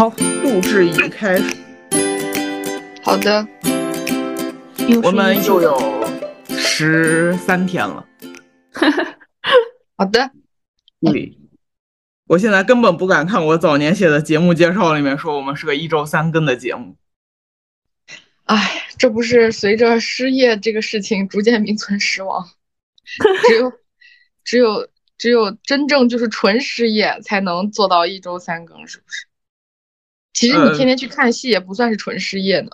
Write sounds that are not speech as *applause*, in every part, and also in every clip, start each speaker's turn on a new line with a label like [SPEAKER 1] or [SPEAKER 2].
[SPEAKER 1] 好，录制已开始。
[SPEAKER 2] 好的，
[SPEAKER 1] 我们又有十三天了。*laughs*
[SPEAKER 2] 好的，
[SPEAKER 1] 对，我现在根本不敢看我早年写的节目介绍里面说我们是个一周三更的节目。
[SPEAKER 2] 哎，这不是随着失业这个事情逐渐名存实亡，只有只有只有真正就是纯失业才能做到一周三更，是不是？其实你天天去看戏也不算是纯失业呢。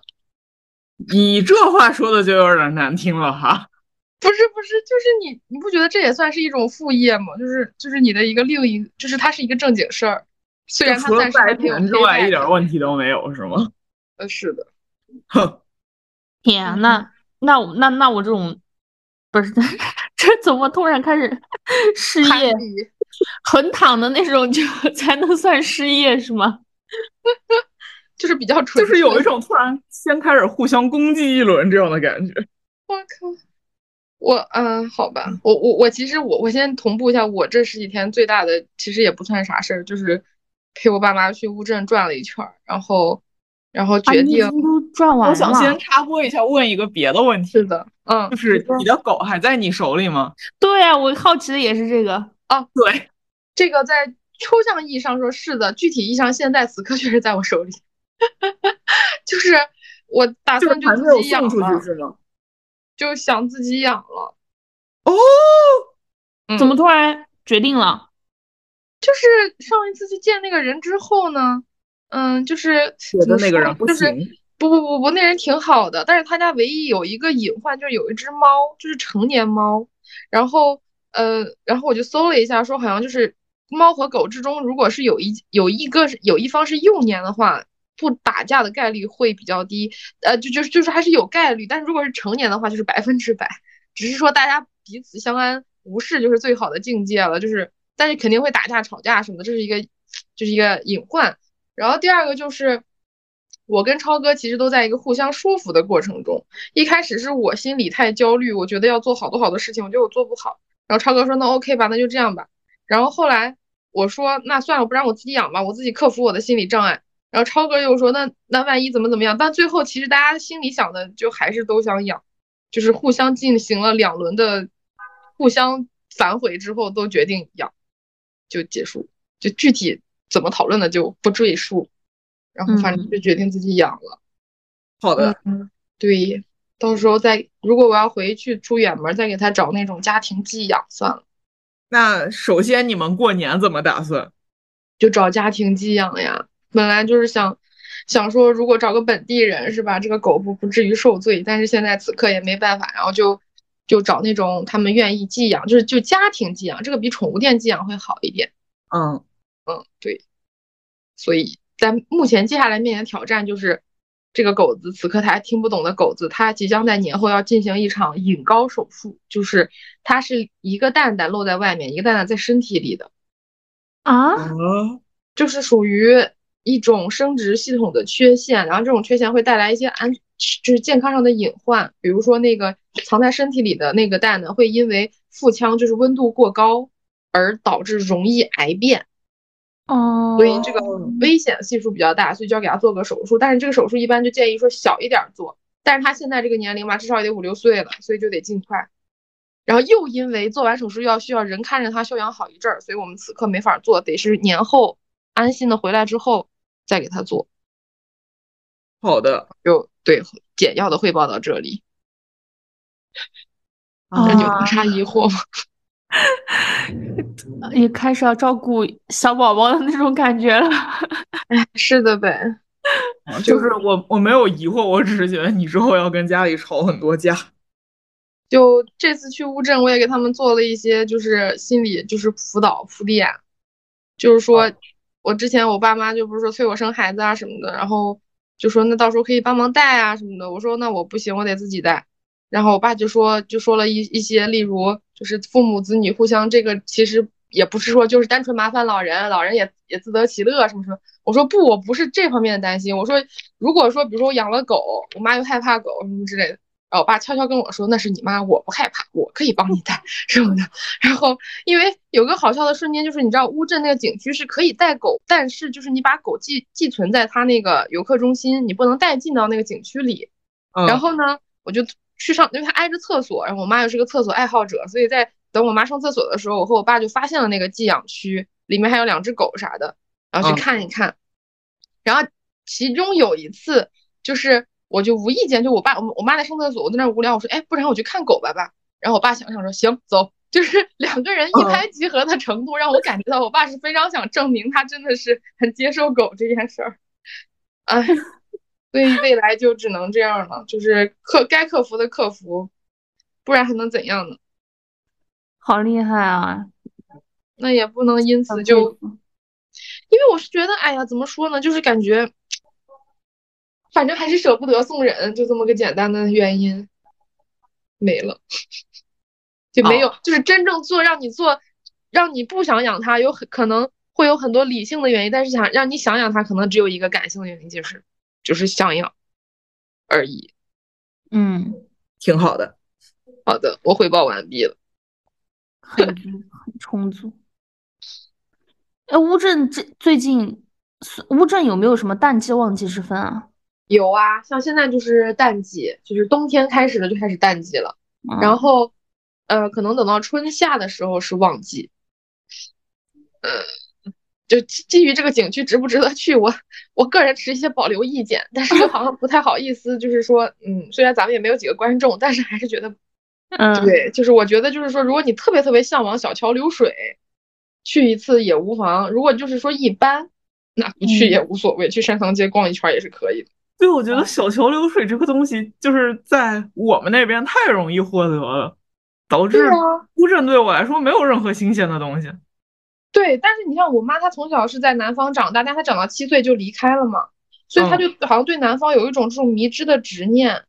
[SPEAKER 1] 你这话说的就有点难听了哈。*laughs*
[SPEAKER 2] 不是不是，就是你你不觉得这也算是一种副业吗？就是就是你的一个另一，就是它是一个正经事儿，虽然它暂时
[SPEAKER 1] 没有之外一点问题都没有，是吗？*laughs*
[SPEAKER 2] 呃，是的。
[SPEAKER 1] 哼，
[SPEAKER 3] 天，那那我那那我这种不是 *laughs* 这怎么突然开始失业横躺的那种就才能算失业是吗？*laughs*
[SPEAKER 2] 就是比较纯，
[SPEAKER 1] 就是有一种突然先开始互相攻击一轮这样的感觉。
[SPEAKER 2] 我靠，我嗯，好吧，我我我其实我我先同步一下，我这十几天最大的其实也不算啥事儿，就是陪我爸妈去乌镇转了一圈，然后然后决定
[SPEAKER 3] 都转完了。
[SPEAKER 1] 我想先插播一下，问一个别的问题。
[SPEAKER 2] 是的，嗯，
[SPEAKER 1] 就是你的狗还在你手里吗？
[SPEAKER 3] 对啊，我好奇的也是这个
[SPEAKER 2] 啊。
[SPEAKER 1] 对，
[SPEAKER 2] 这个在抽象意义上说是的，具体意义上现在此刻确实在我手里。*laughs* 就是我打算就自己养了，就想自己养了。哦，
[SPEAKER 3] 怎么突然决定了？
[SPEAKER 2] 就是上一次去见那个人之后呢，嗯，就是
[SPEAKER 1] 觉得那个人不行。
[SPEAKER 2] 不不不不，那人挺好的，但是他家唯一有一个隐患，就是有一只猫，就是成年猫。然后呃，然后我就搜了一下，说好像就是猫和狗之中，如果是有一有一个有一方是幼年的话。不打架的概率会比较低，呃，就就是就是还是有概率，但是如果是成年的话，就是百分之百。只是说大家彼此相安无事就是最好的境界了，就是但是肯定会打架吵架什么的，这是一个就是一个隐患。然后第二个就是我跟超哥其实都在一个互相说服的过程中，一开始是我心里太焦虑，我觉得要做好多好多事情，我觉得我做不好。然后超哥说那 OK 吧，那就这样吧。然后后来我说那算了，不然我自己养吧，我自己克服我的心理障碍。然后超哥又说：“那那万一怎么怎么样？”但最后其实大家心里想的就还是都想养，就是互相进行了两轮的互相反悔之后，都决定养，就结束。就具体怎么讨论的就不赘述。然后反正就决定自己养了。
[SPEAKER 1] 好的，
[SPEAKER 2] 嗯，对，到时候再如果我要回去出远门，再给他找那种家庭寄养算了。
[SPEAKER 1] 那首先你们过年怎么打算？
[SPEAKER 2] 就找家庭寄养呀。本来就是想想说，如果找个本地人是吧，这个狗不不至于受罪。但是现在此刻也没办法，然后就就找那种他们愿意寄养，就是就家庭寄养，这个比宠物店寄养会好一点。
[SPEAKER 1] 嗯
[SPEAKER 2] 嗯，对。所以但目前接下来面临的挑战就是，这个狗子此刻它还听不懂的狗子，它即将在年后要进行一场隐睾手术，就是它是一个蛋蛋露在外面，一个蛋蛋在身体里的。
[SPEAKER 3] 啊？
[SPEAKER 2] 就是属于。一种生殖系统的缺陷，然后这种缺陷会带来一些安，就是健康上的隐患，比如说那个藏在身体里的那个蛋呢，会因为腹腔就是温度过高而导致容易癌变，
[SPEAKER 3] 哦，
[SPEAKER 2] 所以这个危险系数比较大，所以就要给他做个手术。但是这个手术一般就建议说小一点做，但是他现在这个年龄嘛，至少也得五六岁了，所以就得尽快。然后又因为做完手术要需要人看着他休养好一阵儿，所以我们此刻没法做，得是年后安心的回来之后。再给他做，
[SPEAKER 1] 好的，
[SPEAKER 2] 就对简要的汇报到这里。那你有啥疑惑吗？*laughs*
[SPEAKER 3] 也开始要照顾小宝宝的那种感觉了。
[SPEAKER 2] 哎，是的呗。
[SPEAKER 1] 就是我我没有疑惑，我只是觉得你之后要跟家里吵很多架。*laughs*
[SPEAKER 2] 就这次去乌镇，我也给他们做了一些，就是心理就是辅导铺垫，就是说。我之前我爸妈就不是说催我生孩子啊什么的，然后就说那到时候可以帮忙带啊什么的。我说那我不行，我得自己带。然后我爸就说就说了一一些，例如就是父母子女互相这个其实也不是说就是单纯麻烦老人，老人也也自得其乐什么什么。我说不，我不是这方面的担心。我说如果说比如说我养了狗，我妈又害怕狗什么之类的，然后我爸悄悄跟我说：“那是你妈，我不害怕，我可以帮你带 *laughs* 什么的。”然后因为有个好笑的瞬间，就是你知道乌镇那个景区是可以带狗，但是就是你把狗寄寄存在他那个游客中心，你不能带进到那个景区里。然后呢，我就去上，因为它挨着厕所，然后我妈又是个厕所爱好者，所以在等我妈上厕所的时候，我和我爸就发现了那个寄养区，里面还有两只狗啥的，然后去看一看。然后其中有一次就是。我就无意间就我爸我我妈在上厕所，我在那无聊，我说哎，不然我去看狗吧吧。然后我爸想想说行走，就是 *laughs* 两个人一拍即合的程度，让我感觉到我爸是非常想证明他真的是很接受狗这件事儿。哎，所以未来就只能这样了，就是克该克服的克服，不然还能怎样呢？
[SPEAKER 3] 好厉害啊！
[SPEAKER 2] 那也不能因此就，因为我是觉得，哎呀，怎么说呢，就是感觉。反正还是舍不得送人，就这么个简单的原因，没了，*laughs* 就没有，就是真正做让你做，让你不想养它，有很可能会有很多理性的原因，但是想让你想养它，可能只有一个感性的原因，就是就是像样而已。
[SPEAKER 3] 嗯，
[SPEAKER 1] 挺好的。
[SPEAKER 2] 好的，我汇报完毕了。
[SPEAKER 3] 很足，很充足。哎，乌镇这最近，乌镇有没有什么淡季旺季之分啊？
[SPEAKER 2] 有啊，像现在就是淡季，就是冬天开始了就开始淡季了，然后，呃，可能等到春夏的时候是旺季。呃，就基于这个景区值不值得去，我我个人持一些保留意见，但是又好像不太好意思，就是说，嗯，虽然咱们也没有几个观众，但是还是觉得，
[SPEAKER 3] 嗯，
[SPEAKER 2] 对，就是我觉得就是说，如果你特别特别向往小桥流水，去一次也无妨；如果就是说一般，那不去也无所谓，去山塘街逛一圈也是可以的。
[SPEAKER 1] 对，我觉得小桥流水这个东西，就是在我们那边太容易获得了，导致乌镇对我来说没有任何新鲜的东西。
[SPEAKER 2] 对，但是你像我妈，她从小是在南方长大，但她长到七岁就离开了嘛，所以她就好像对南方有一种这种迷之的执念，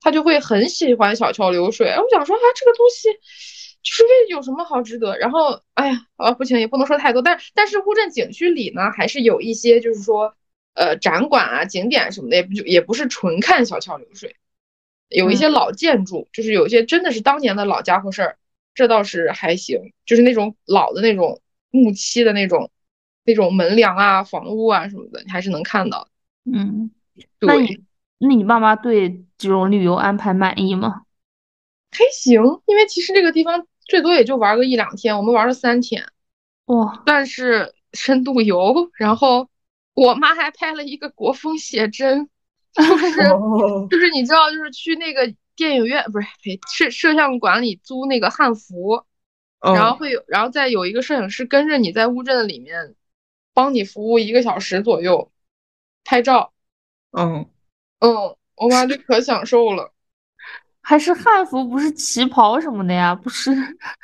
[SPEAKER 2] 她就会很喜欢小桥流水。我想说啊，这个东西就是为有什么好值得？然后，哎呀，啊不行，也不能说太多，但但是乌镇景区里呢，还是有一些就是说。呃，展馆啊，景点什么的，也不也不是纯看小桥流水，有一些老建筑，就是有一些真的是当年的老家伙事儿，这倒是还行，就是那种老的那种木漆的那种那种门梁啊、房屋啊什么的，你还是能看到。
[SPEAKER 3] 嗯，那你那你爸妈对这种旅游安排满意吗？
[SPEAKER 2] 还行，因为其实这个地方最多也就玩个一两天，我们玩了三天，
[SPEAKER 3] 哇，
[SPEAKER 2] 算是深度游，然后。我妈还拍了一个国风写真，就是就是你知道，就是去那个电影院不是呸摄摄像馆里租那个汉服，然后会有，然后再有一个摄影师跟着你在乌镇里面，帮你服务一个小时左右，拍照。
[SPEAKER 1] 嗯
[SPEAKER 2] 嗯，我妈就可享受了。
[SPEAKER 3] 还是汉服，不是旗袍什么的呀？不是，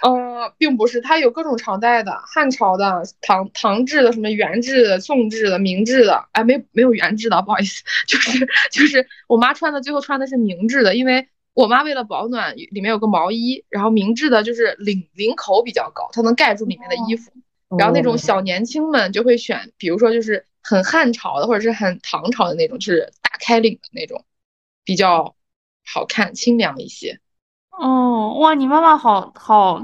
[SPEAKER 2] 呃，*laughs* 并不是，它有各种朝代的，汉朝的、唐唐制的、什么元制的、宋制的、明制的，哎，没没有元制的，不好意思，*laughs* 就是就是我妈穿的，最后穿的是明制的，因为我妈为了保暖，里面有个毛衣，然后明制的就是领领口比较高，它能盖住里面的衣服，然后那种小年轻们就会选，比如说就是很汉朝的或者是很唐朝的那种，就是大开领的那种，比较。好看，清凉一些。
[SPEAKER 3] 哦，哇，你妈妈好好，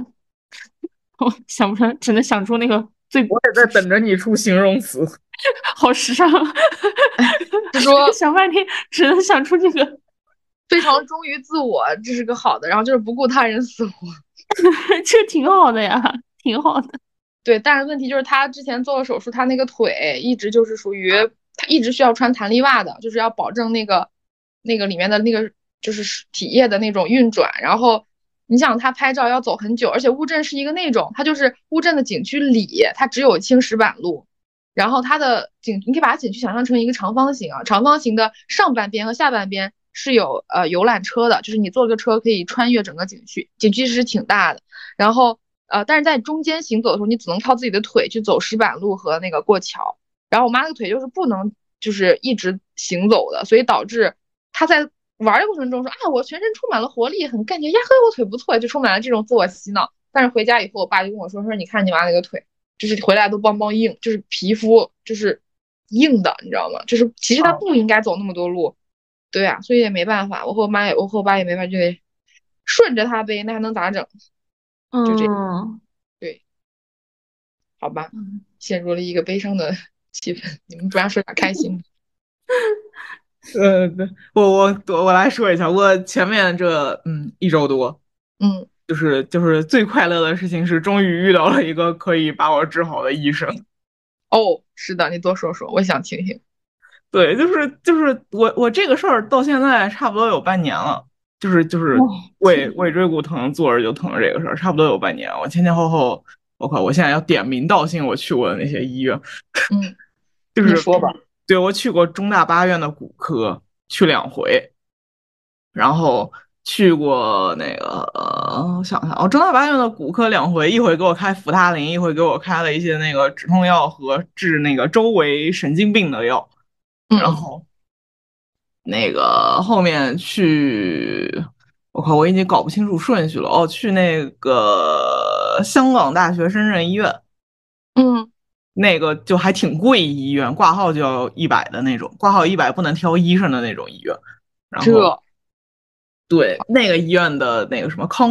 [SPEAKER 3] 我 *laughs* 想不出来，只能想出那个最。
[SPEAKER 1] 我也在等着你出形容词。*laughs*
[SPEAKER 3] 好时尚。*laughs*
[SPEAKER 2] 说
[SPEAKER 3] 想半天，只能想出这个。
[SPEAKER 2] 非常忠于自我，这是个好的。然后就是不顾他人死活，*laughs*
[SPEAKER 3] 这挺好的呀，挺好的。
[SPEAKER 2] 对，但是问题就是他之前做了手术，他那个腿一直就是属于他一直需要穿弹力袜的，就是要保证那个那个里面的那个。就是体液的那种运转，然后你想他拍照要走很久，而且乌镇是一个那种，它就是乌镇的景区里，它只有青石板路，然后它的景，你可以把它景区想象成一个长方形啊，长方形的上半边和下半边是有呃游览车的，就是你坐个车可以穿越整个景区，景区其实挺大的，然后呃，但是在中间行走的时候，你只能靠自己的腿去走石板路和那个过桥，然后我妈那个腿就是不能就是一直行走的，所以导致她在。玩的过程中说啊，我全身充满了活力，很干净呀，呵，我腿不错，就充满了这种自我洗脑。但是回家以后，我爸就跟我说说，你看你妈那个腿，就是回来都邦邦硬，就是皮肤就是硬的，你知道吗？就是其实她不应该走那么多路，对啊，所以也没办法，我和我妈也，我和我爸也没法，就得顺着他呗，那还能咋整？就这
[SPEAKER 3] 嗯，
[SPEAKER 2] 对，好吧，*laughs* 陷入了一个悲伤的 *laughs* 气氛。你们不要说点开心的。*laughs*
[SPEAKER 1] 呃，对我我我来说一下，我前面这嗯一周多，
[SPEAKER 2] 嗯，
[SPEAKER 1] 就是就是最快乐的事情是终于遇到了一个可以把我治好的医生。
[SPEAKER 2] 哦，是的，你多说说，我想听听。
[SPEAKER 1] 对，就是就是我我这个事儿到现在差不多有半年了，就是就是胃胃椎骨疼，坐着就疼这个事儿，差不多有半年。我前前后后，我靠，我现在要点名道姓我去过的那些医院，
[SPEAKER 2] 嗯，*laughs*
[SPEAKER 1] 就是
[SPEAKER 2] 说吧。
[SPEAKER 1] 对，我去过中大八院的骨科，去两回，然后去过那个，我想想，哦，中大八院的骨科两回，一回给我开福他林，一回给我开了一些那个止痛药和治那个周围神经病的药，然后那个后面去，我靠，我已经搞不清楚顺序了，哦，去那个香港大学深圳医院，
[SPEAKER 2] 嗯。
[SPEAKER 1] 那个就还挺贵，医院挂号就要一百的那种，挂号一百不能挑医生的那种医院。然后，对那个医院的那个什么康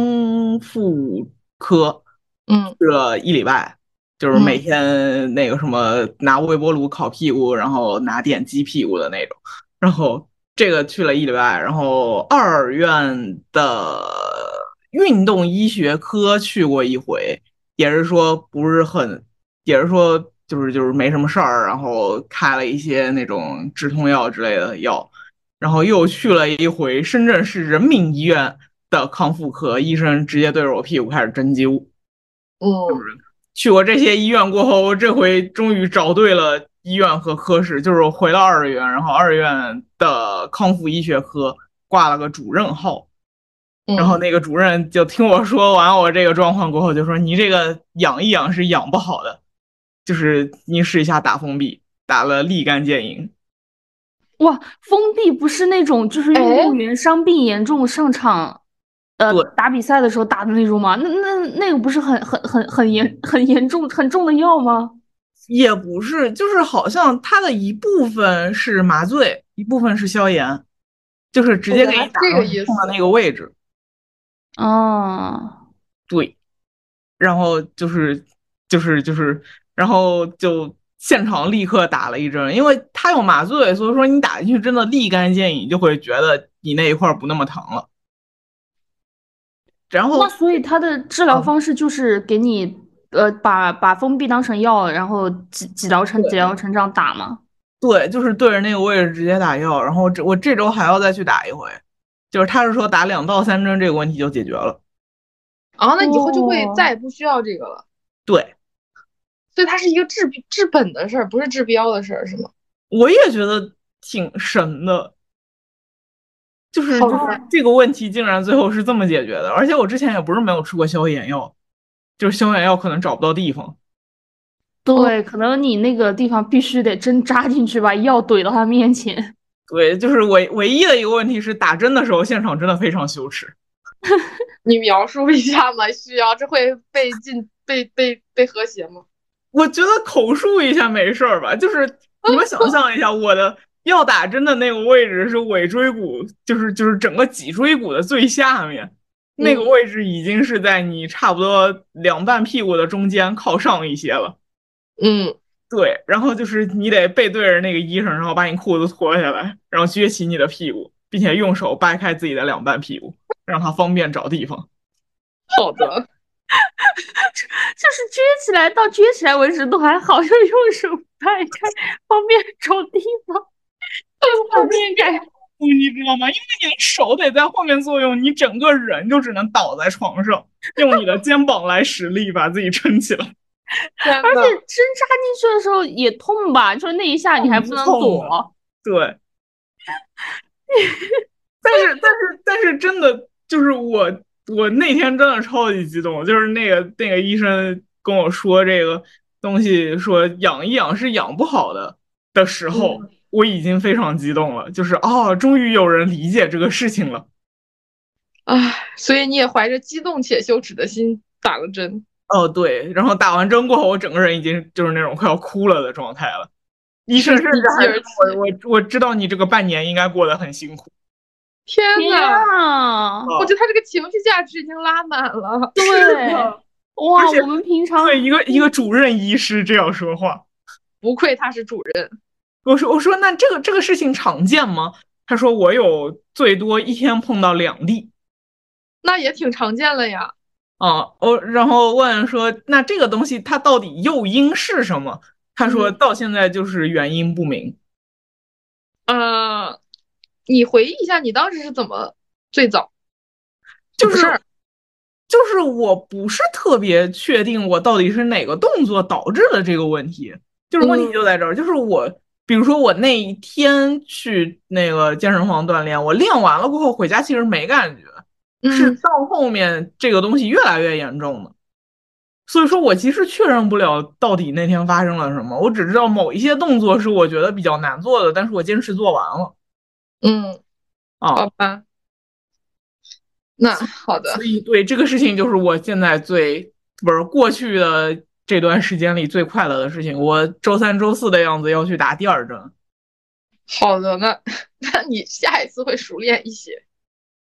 [SPEAKER 1] 复科，
[SPEAKER 2] 嗯，
[SPEAKER 1] 去了一礼拜，就是每天那个什么拿微波炉烤屁股，然后拿电击屁股的那种。然后这个去了一礼拜，然后二院的运动医学科去过一回，也是说不是很，也是说。就是就是没什么事儿，然后开了一些那种止痛药之类的药，然后又去了一回深圳市人民医院的康复科，医生直接对着我屁股开始针灸。
[SPEAKER 2] 哦，
[SPEAKER 1] 去过这些医院过后，这回终于找对了医院和科室，就是回到二院，然后二院的康复医学科挂了个主任号，然后那个主任就听我说完我这个状况过后，就说你这个养一养是养不好的。就是你试一下打封闭，打了立竿见影。
[SPEAKER 3] 哇，封闭不是那种就是运动员伤病严重上场，呃，打比赛的时候打的那种吗？那那那个不是很很很很严很严重很重的药吗？
[SPEAKER 1] 也不是，就是好像它的一部分是麻醉，一部分是消炎，就是直接给你打到痛的那个位置。
[SPEAKER 3] 哦，
[SPEAKER 1] 对，然后就是就是就是。然后就现场立刻打了一针，因为它有麻醉，所以说你打进去真的立竿见影，就会觉得你那一块不那么疼了。然后，
[SPEAKER 3] 那所以他的治疗方式就是给你呃把把封闭当成药，然后几几疗程几疗程这样打吗？
[SPEAKER 1] 对，就是对着那个位置直接打药。然后这我这周还要再去打一回，就是他是说打两到三针这个问题就解决了。
[SPEAKER 2] 啊，那以后就会再也不需要这个了。
[SPEAKER 1] 对。
[SPEAKER 2] 所以它是一个治治本的事儿，不是治标的事儿，是吗？
[SPEAKER 1] 我也觉得挺神的，就是就是这个问题竟然最后是这么解决的，而且我之前也不是没有吃过消炎药，就是消炎药可能找不到地方。
[SPEAKER 3] 对，可能你那个地方必须得针扎进去，把药怼到他面前。*laughs*
[SPEAKER 1] 对，就是唯唯一的一个问题是打针的时候现场真的非常羞耻。
[SPEAKER 2] 你描述一下吗？需要这会被禁被被被和谐吗？
[SPEAKER 1] 我觉得口述一下没事儿吧，就是你们想象一下，我的要打针的那个位置是尾椎骨，就是就是整个脊椎骨的最下面，那个位置已经是在你差不多两半屁股的中间靠上一些了。
[SPEAKER 2] 嗯，
[SPEAKER 1] 对，然后就是你得背对着那个医生，然后把你裤子脱下来，然后撅起你的屁股，并且用手掰开自己的两半屁股，让他方便找地方。
[SPEAKER 2] 好的。*laughs*
[SPEAKER 3] 就是撅起来到撅起来为止都还好，就用手掰开，方便找地方，方便改。
[SPEAKER 1] 你知道吗？因为你的手得在后面作用，你整个人就只能倒在床上，用你的肩膀来使力把自己撑起来。*laughs*
[SPEAKER 3] 而且针扎进去的时候也痛吧？就是那一下你还不能躲。
[SPEAKER 1] 对。*laughs* 但是但是但是真的就是我。我那天真的超级激动，就是那个那个医生跟我说这个东西，说养一养是养不好的的时候，我已经非常激动了，就是啊，终于有人理解这个事情了，
[SPEAKER 2] 唉，所以你也怀着激动且羞耻的心打了针。
[SPEAKER 1] 哦，对，然后打完针过后，我整个人已经就是那种快要哭了的状态了。医生甚至还我我我知道你这个半年应该过得很辛苦。
[SPEAKER 2] 天
[SPEAKER 3] 呐，
[SPEAKER 2] 我觉得他这个情绪价值已经拉满了。
[SPEAKER 3] 对，*laughs* 哇，我们平常
[SPEAKER 1] 对一个一个主任医师这样说话，
[SPEAKER 2] 不愧他是主任。
[SPEAKER 1] 我说我说那这个这个事情常见吗？他说我有最多一天碰到两例，
[SPEAKER 2] 那也挺常见了呀。
[SPEAKER 1] 啊，我然后问说那这个东西它到底诱因是什么？他说到现在就是原因不明。
[SPEAKER 2] 呃。你回忆一下，你当时是怎么最早？
[SPEAKER 1] 就是就是我不是特别确定我到底是哪个动作导致了这个问题，就是问题就在这儿，就是我比如说我那一天去那个健身房锻炼，我练完了过后回家其实没感觉，是到后面这个东西越来越严重的，所以说我其实确认不了到底那天发生了什么，我只知道某一些动作是我觉得比较难做的，但是我坚持做完了。
[SPEAKER 2] 嗯，
[SPEAKER 1] 好
[SPEAKER 2] 吧，那好的。
[SPEAKER 1] 所以对这个事情，就是我现在最不是过去的这段时间里最快乐的事情。我周三、周四的样子要去打第二针。
[SPEAKER 2] 好的，那那你下一次会熟练一些，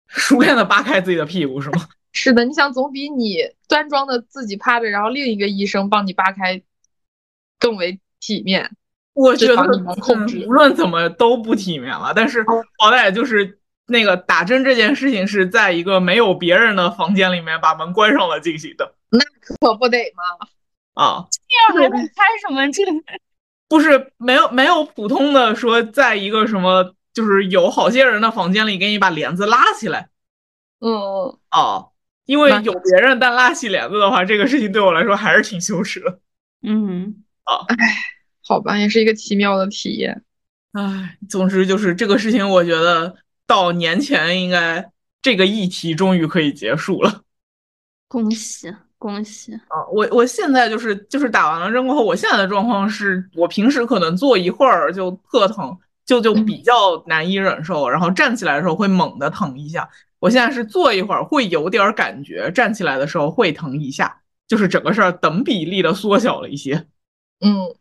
[SPEAKER 1] 熟练的扒开自己的屁股是吗？*laughs*
[SPEAKER 2] 是的，你想总比你端庄的自己趴着，然后另一个医生帮你扒开更为体面。
[SPEAKER 1] 我觉得无论怎么都不体面了，但是好歹就是那个打针这件事情是在一个没有别人的房间里面把门关上了进行的，
[SPEAKER 2] 那可不得吗？
[SPEAKER 1] 啊，
[SPEAKER 3] 这样还能开什么这 *laughs*
[SPEAKER 1] 不是没有没有普通的说，在一个什么就是有好些人的房间里给你把帘子拉起来，
[SPEAKER 2] 嗯
[SPEAKER 1] 哦，因为有别人但拉起帘子的话，这个事情对我来说还是挺羞耻的，
[SPEAKER 3] 嗯，
[SPEAKER 1] 啊，
[SPEAKER 2] 唉。好吧，也是一个奇妙的体验。
[SPEAKER 1] 唉，总之就是这个事情，我觉得到年前应该这个议题终于可以结束了。
[SPEAKER 3] 恭喜恭喜
[SPEAKER 1] 啊！我我现在就是就是打完了针过后，我现在的状况是我平时可能坐一会儿就特疼，就就比较难以忍受，然后站起来的时候会猛的疼一下。我现在是坐一会儿会有点感觉，站起来的时候会疼一下，就是整个事儿等比例的缩小了一些。
[SPEAKER 2] 嗯。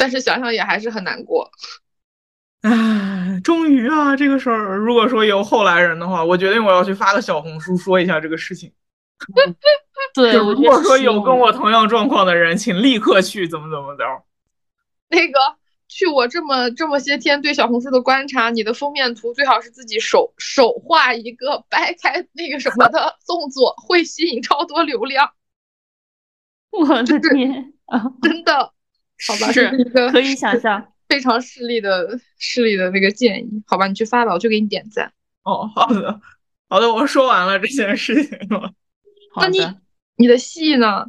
[SPEAKER 2] 但是想想也还是很难过，
[SPEAKER 1] 唉，终于啊，这个事儿，如果说有后来人的话，我决定我要去发个小红书说一下这个事情。
[SPEAKER 3] 对，
[SPEAKER 1] 如果说有跟我同样状况的人，请立刻去怎么怎么着。
[SPEAKER 2] 那个，据我这么这么些天对小红书的观察，你的封面图最好是自己手手画一个掰开那个什么的 *laughs* 动作，会吸引超多流量。
[SPEAKER 3] 我的天啊，
[SPEAKER 2] 真的。*laughs* 好吧，
[SPEAKER 3] 是
[SPEAKER 2] 一个
[SPEAKER 3] 可以想象 *laughs*
[SPEAKER 2] 非常势利的势利的那个建议。好吧，你去发吧，我就给你点赞。
[SPEAKER 1] 哦，好的，好的，我说完了这件事情了。
[SPEAKER 2] 那你你的戏呢？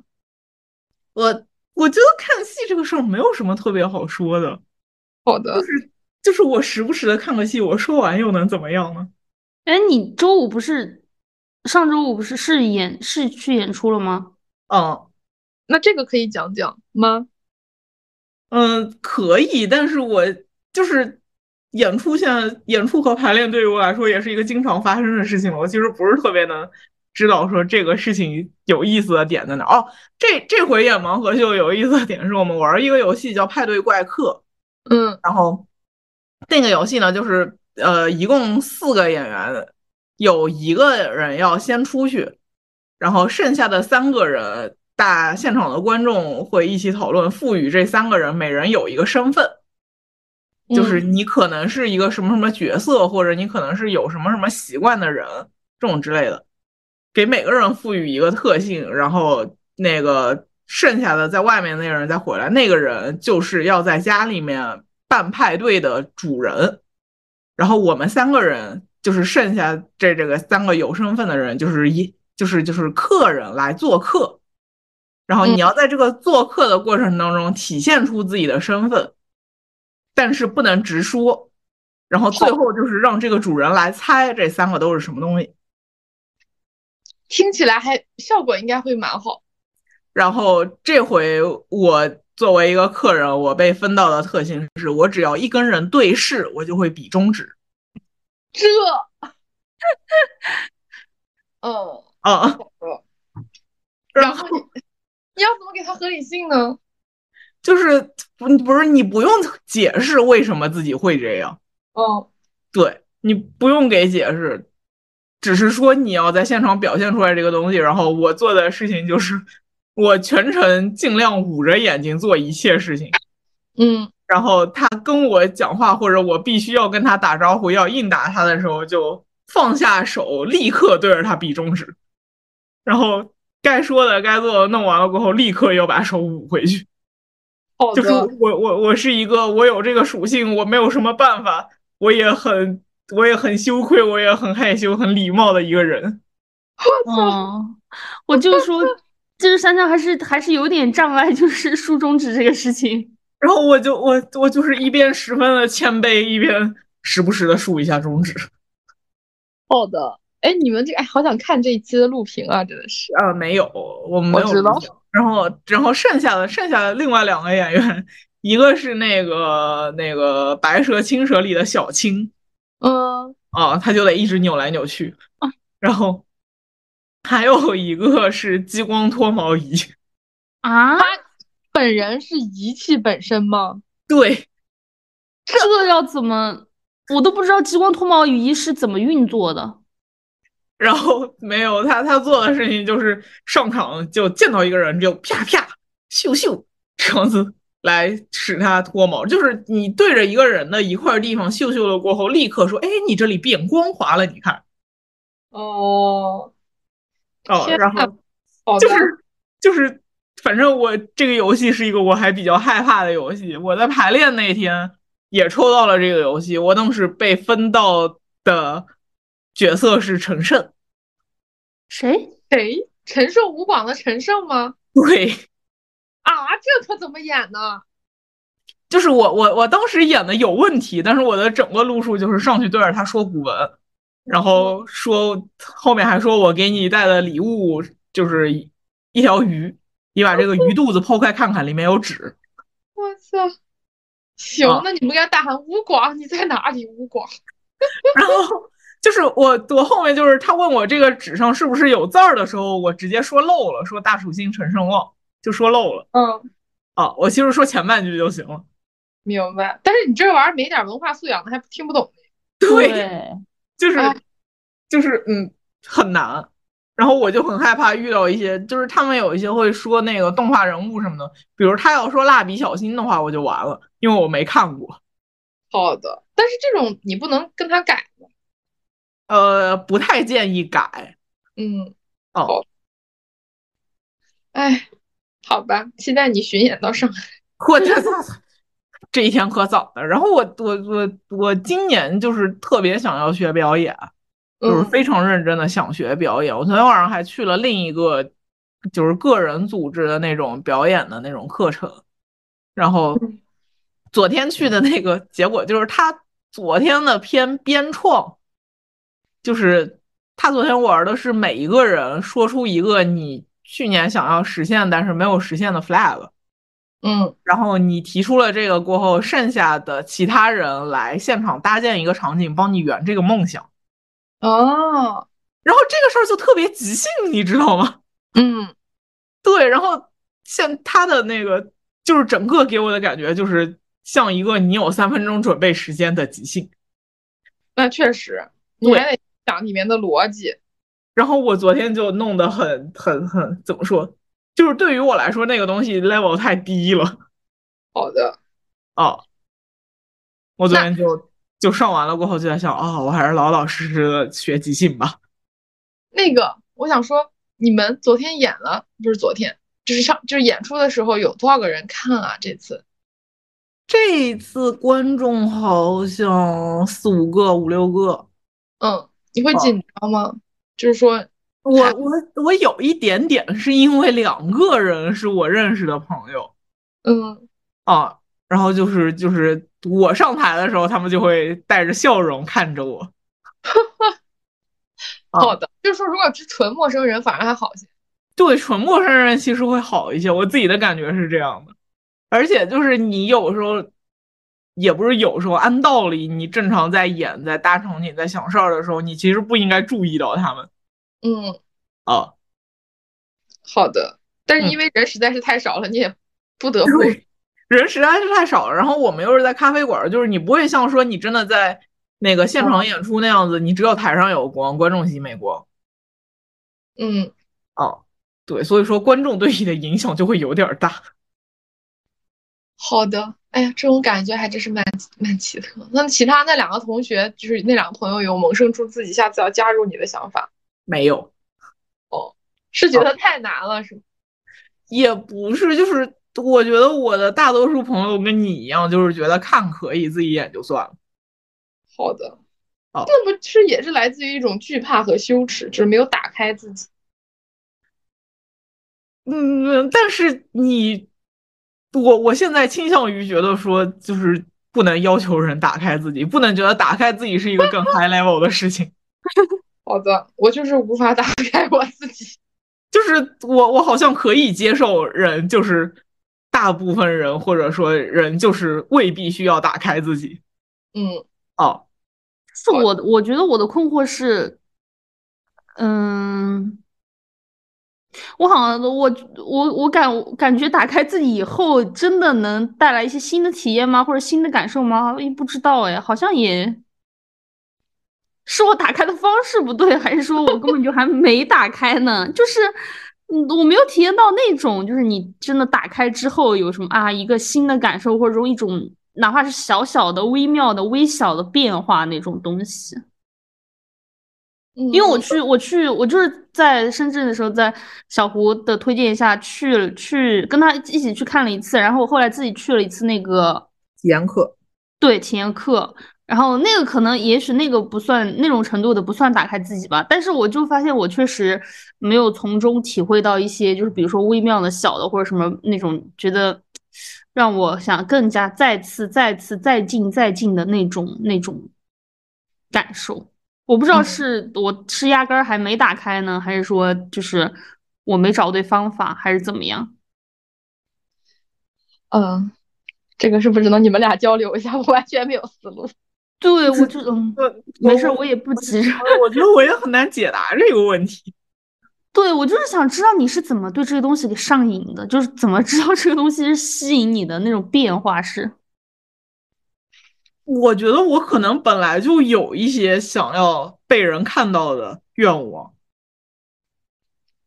[SPEAKER 1] 我我觉得看戏这个事儿没有什么特别好说的。
[SPEAKER 2] 好的，
[SPEAKER 1] 就是就是我时不时的看个戏，我说完又能怎么样呢？
[SPEAKER 3] 哎，你周五不是上周五不是是演是去演出了吗？
[SPEAKER 1] 嗯，
[SPEAKER 2] 那这个可以讲讲吗？
[SPEAKER 1] 嗯，可以，但是我就是演出，现在演出和排练对于我来说也是一个经常发生的事情了。我其实不是特别能知道说这个事情有意思的点在哪。哦，这这回演盲盒秀有意思的点是我们玩一个游戏叫派对怪客，
[SPEAKER 2] 嗯，
[SPEAKER 1] 然后那个游戏呢，就是呃，一共四个演员，有一个人要先出去，然后剩下的三个人。大现场的观众会一起讨论，赋予这三个人每人有一个身份，就是你可能是一个什么什么角色，或者你可能是有什么什么习惯的人，这种之类的，给每个人赋予一个特性，然后那个剩下的在外面那个人再回来，那个人就是要在家里面办派对的主人，然后我们三个人就是剩下这这个三个有身份的人，就是一就是就是客人来做客。然后你要在这个做客的过程当中体现出自己的身份，但是不能直说。然后最后就是让这个主人来猜这三个都是什么东西。
[SPEAKER 2] 听起来还效果应该会蛮好。
[SPEAKER 1] 然后这回我作为一个客人，我被分到的特性是我只要一跟人对视，我就会比中指。
[SPEAKER 2] 这，
[SPEAKER 1] 嗯嗯，
[SPEAKER 2] 然后。你要怎么给他合理性呢？
[SPEAKER 1] 就是不不是你不用解释为什么自己会这样。
[SPEAKER 2] 哦，
[SPEAKER 1] 对你不用给解释，只是说你要在现场表现出来这个东西。然后我做的事情就是我全程尽量捂着眼睛做一切事情。
[SPEAKER 2] 嗯，
[SPEAKER 1] 然后他跟我讲话，或者我必须要跟他打招呼，要应答他的时候，就放下手，立刻对着他比中指。然后该说的、该做的弄完了过后，立刻又把手捂回去。
[SPEAKER 2] 好
[SPEAKER 1] 就是，我我我是一个我有这个属性，我没有什么办法，我也很我也很羞愧，我也很害羞、很礼貌的一个人。
[SPEAKER 3] 嗯，我就说，就是珊珊还是还是有点障碍，就是竖中指这个事情。
[SPEAKER 1] 然后我就我我就是一边十分的谦卑，一边时不时的竖一下中指。
[SPEAKER 2] 好的。哎，你们这哎，好想看这一期的录屏啊！真的是。
[SPEAKER 1] 啊，没有，我没有
[SPEAKER 2] 我知道
[SPEAKER 1] 然后，然后剩下的剩下的另外两个演员，一个是那个那个《白蛇青蛇》里的小青
[SPEAKER 2] 嗯，
[SPEAKER 1] 啊，他就得一直扭来扭去
[SPEAKER 3] 啊。*laughs*
[SPEAKER 1] 然后还有一个是激光脱毛仪，
[SPEAKER 3] 啊，
[SPEAKER 2] 本人是仪器本身吗？
[SPEAKER 1] 对，
[SPEAKER 3] 这要怎么？我都不知道激光脱毛仪是怎么运作的。
[SPEAKER 1] 然后没有他，他做的事情就是上场就见到一个人就啪啪咻咻这样子来使他脱毛，就是你对着一个人的一块地方嗅嗅了过后，立刻说：“哎，你这里变光滑了，你看。
[SPEAKER 2] 哦，”
[SPEAKER 1] 哦，
[SPEAKER 2] 天
[SPEAKER 1] 然后就是就是，反正我这个游戏是一个我还比较害怕的游戏。我在排练那天也抽到了这个游戏，我当时被分到的角色是陈胜。
[SPEAKER 3] 谁？
[SPEAKER 2] 谁？陈胜吴广的陈胜吗？
[SPEAKER 1] 对，
[SPEAKER 2] 啊，这可怎么演呢？
[SPEAKER 1] 就是我我我当时演的有问题，但是我的整个路数就是上去对着他说古文，然后说后面还说我给你带的礼物就是一一条鱼，你把这个鱼肚子剖开看看，里面有纸。
[SPEAKER 2] 我操！行，
[SPEAKER 1] 啊
[SPEAKER 2] 那你们该大喊吴广，你在哪里？吴广。*laughs*
[SPEAKER 1] 然后就是我我后面就是他问我这个纸上是不是有字儿的时候，我直接说漏了，说大蜀兴陈胜旺，就说漏了
[SPEAKER 2] 嗯，
[SPEAKER 1] 哦。我其实说前半句就行了。
[SPEAKER 2] 明白。但是你这玩意儿没点文化素养的还听不懂。
[SPEAKER 1] 对，就是
[SPEAKER 2] 哎
[SPEAKER 1] 就是嗯很难。然后我就很害怕遇到一些，就是他们有一些会说那个动画人物什么的，比如他要说蜡笔小新的话，我就完了，因为我没看过。
[SPEAKER 2] 好的，但是这种你不能跟他改吗。
[SPEAKER 1] 呃，不太建议改。
[SPEAKER 2] 嗯，
[SPEAKER 1] 哦，
[SPEAKER 2] 哎，好吧，期待你巡演到上海。*laughs*
[SPEAKER 1] 我这 *laughs* 这一天可早了。然后我我我我今年就是特别想要学表演，就是
[SPEAKER 2] 嗯
[SPEAKER 1] 非常认真的想学表演。我昨天晚上还去了另一个就是个人组织的那种表演的那种课程，然后
[SPEAKER 2] 嗯
[SPEAKER 1] 昨天去的那个结果就是他昨天的偏编创，就是他昨天玩的是每一个人说出一个你去年想要实现但是没有实现的 flag。
[SPEAKER 2] 嗯
[SPEAKER 1] 然后你提出了这个过后，剩下的其他人来现场搭建一个场景，帮你圆这个梦想。
[SPEAKER 2] 哦，
[SPEAKER 1] 然后这个事儿就特别即兴，你知道吗？*laughs*
[SPEAKER 2] 嗯
[SPEAKER 1] 对，然后像他的那个，就是整个给我的感觉就是像一个你有三分钟准备时间的即兴。
[SPEAKER 2] 那确实，你还得想里面的逻辑。
[SPEAKER 1] 然后我昨天就弄得很很很怎么说，就是对于我来说那个东西 level 太低了
[SPEAKER 2] 好的，
[SPEAKER 1] 哦。我昨天就就上完了过后就在想，啊、我还是老老实实的学即兴吧。
[SPEAKER 2] 那个我想说，你们昨天演了，不是昨天，就是上就是演出的时候有多少个人看啊？这次
[SPEAKER 1] 这一次观众好像四五个、五六个，
[SPEAKER 2] 嗯，你会
[SPEAKER 1] 哦
[SPEAKER 2] 紧张吗？就是说，
[SPEAKER 1] 我我我有一点点是因为两个人是我认识的朋友
[SPEAKER 2] 嗯，
[SPEAKER 1] 啊，然后就是就是我上台的时候，他们就会带着笑容看着我。*laughs* 啊
[SPEAKER 2] 好的，就是说，如果是纯陌生人，反而还好些。
[SPEAKER 1] 对，纯陌生人其实会好一些，我自己的感觉是这样的。而且就是你有时候，也不是有时候，按道理你正常在演、在搭场景、在想事儿的时候，你其实不应该注意到他们
[SPEAKER 2] 嗯，
[SPEAKER 1] 啊。
[SPEAKER 2] 好的，但是
[SPEAKER 1] 嗯
[SPEAKER 2] 因为人实在是太少了，你也不得不
[SPEAKER 1] 人实在是太少了。然后我们又是在咖啡馆，就是你不会像说你真的在那个现场演出那样子，你只有台上有光，观众席没光。
[SPEAKER 2] 嗯，
[SPEAKER 1] 哦，对，所以说观众对你的影响就会有点大。
[SPEAKER 2] 好的，哎呀，这种感觉还真是蛮蛮奇特。那其他那两个同学，就是那两个朋友，有萌生出自己下次要加入你的想法？
[SPEAKER 1] 没有。
[SPEAKER 2] 哦，是觉得太难了，是吗？
[SPEAKER 1] 也不是，就是我觉得我的大多数朋友跟你一样，就是觉得看可以，自己演就算了。
[SPEAKER 2] 好的。
[SPEAKER 1] 哦，
[SPEAKER 2] 那不是也是来自于一种惧怕和羞耻，就是没有打开自己。
[SPEAKER 1] 嗯，但是你。我我现在倾向于觉得说，就是不能要求人打开自己，不能觉得打开自己是一个更 high level 的事情。*laughs*
[SPEAKER 2] 好的，我就是无法打开我自己。*laughs*
[SPEAKER 1] 就是我我好像可以接受人，就是大部分人或者说人，就是未必需要打开自己。
[SPEAKER 2] 嗯，
[SPEAKER 1] 哦，
[SPEAKER 3] 是我我觉得我的困惑是，嗯。我好像我我我感感觉打开自己以后，真的能带来一些新的体验吗？或者新的感受吗？也不知道哎，好像也是我打开的方式不对，还是说我根本就还没打开呢？就是嗯，我没有体验到那种，就是你真的打开之后有什么啊，一个新的感受，或者说一种哪怕是小小的、微妙的、微小的变化那种东西。因为我去，我去，我就是在深圳的时候，在小胡的推荐下去去跟他一起去看了一次，然后我后来自己去了一次那个
[SPEAKER 1] 体验课，
[SPEAKER 3] 对体验课，然后那个可能也许那个不算那种程度的不算打开自己吧，但是我就发现我确实没有从中体会到一些就是比如说微妙的小的或者什么那种觉得让我想更加再次再次再进再进的那种那种感受。我不知道是我是压根儿还没打开呢，还是说就是我没找对方法，还是怎么样？
[SPEAKER 2] 嗯，这个是不是只能你们俩交流一下？*laughs* 我完全没有思路。*laughs*
[SPEAKER 3] 对，我就嗯，没事，我也不急着。
[SPEAKER 1] 我觉得我也很难解答这个问题。*laughs*
[SPEAKER 3] 对，我就是想知道你是怎么对这个东西给上瘾的，就是怎么知道这个东西是吸引你的那种变化是。
[SPEAKER 1] 我觉得我可能本来就有一些想要被人看到的愿望。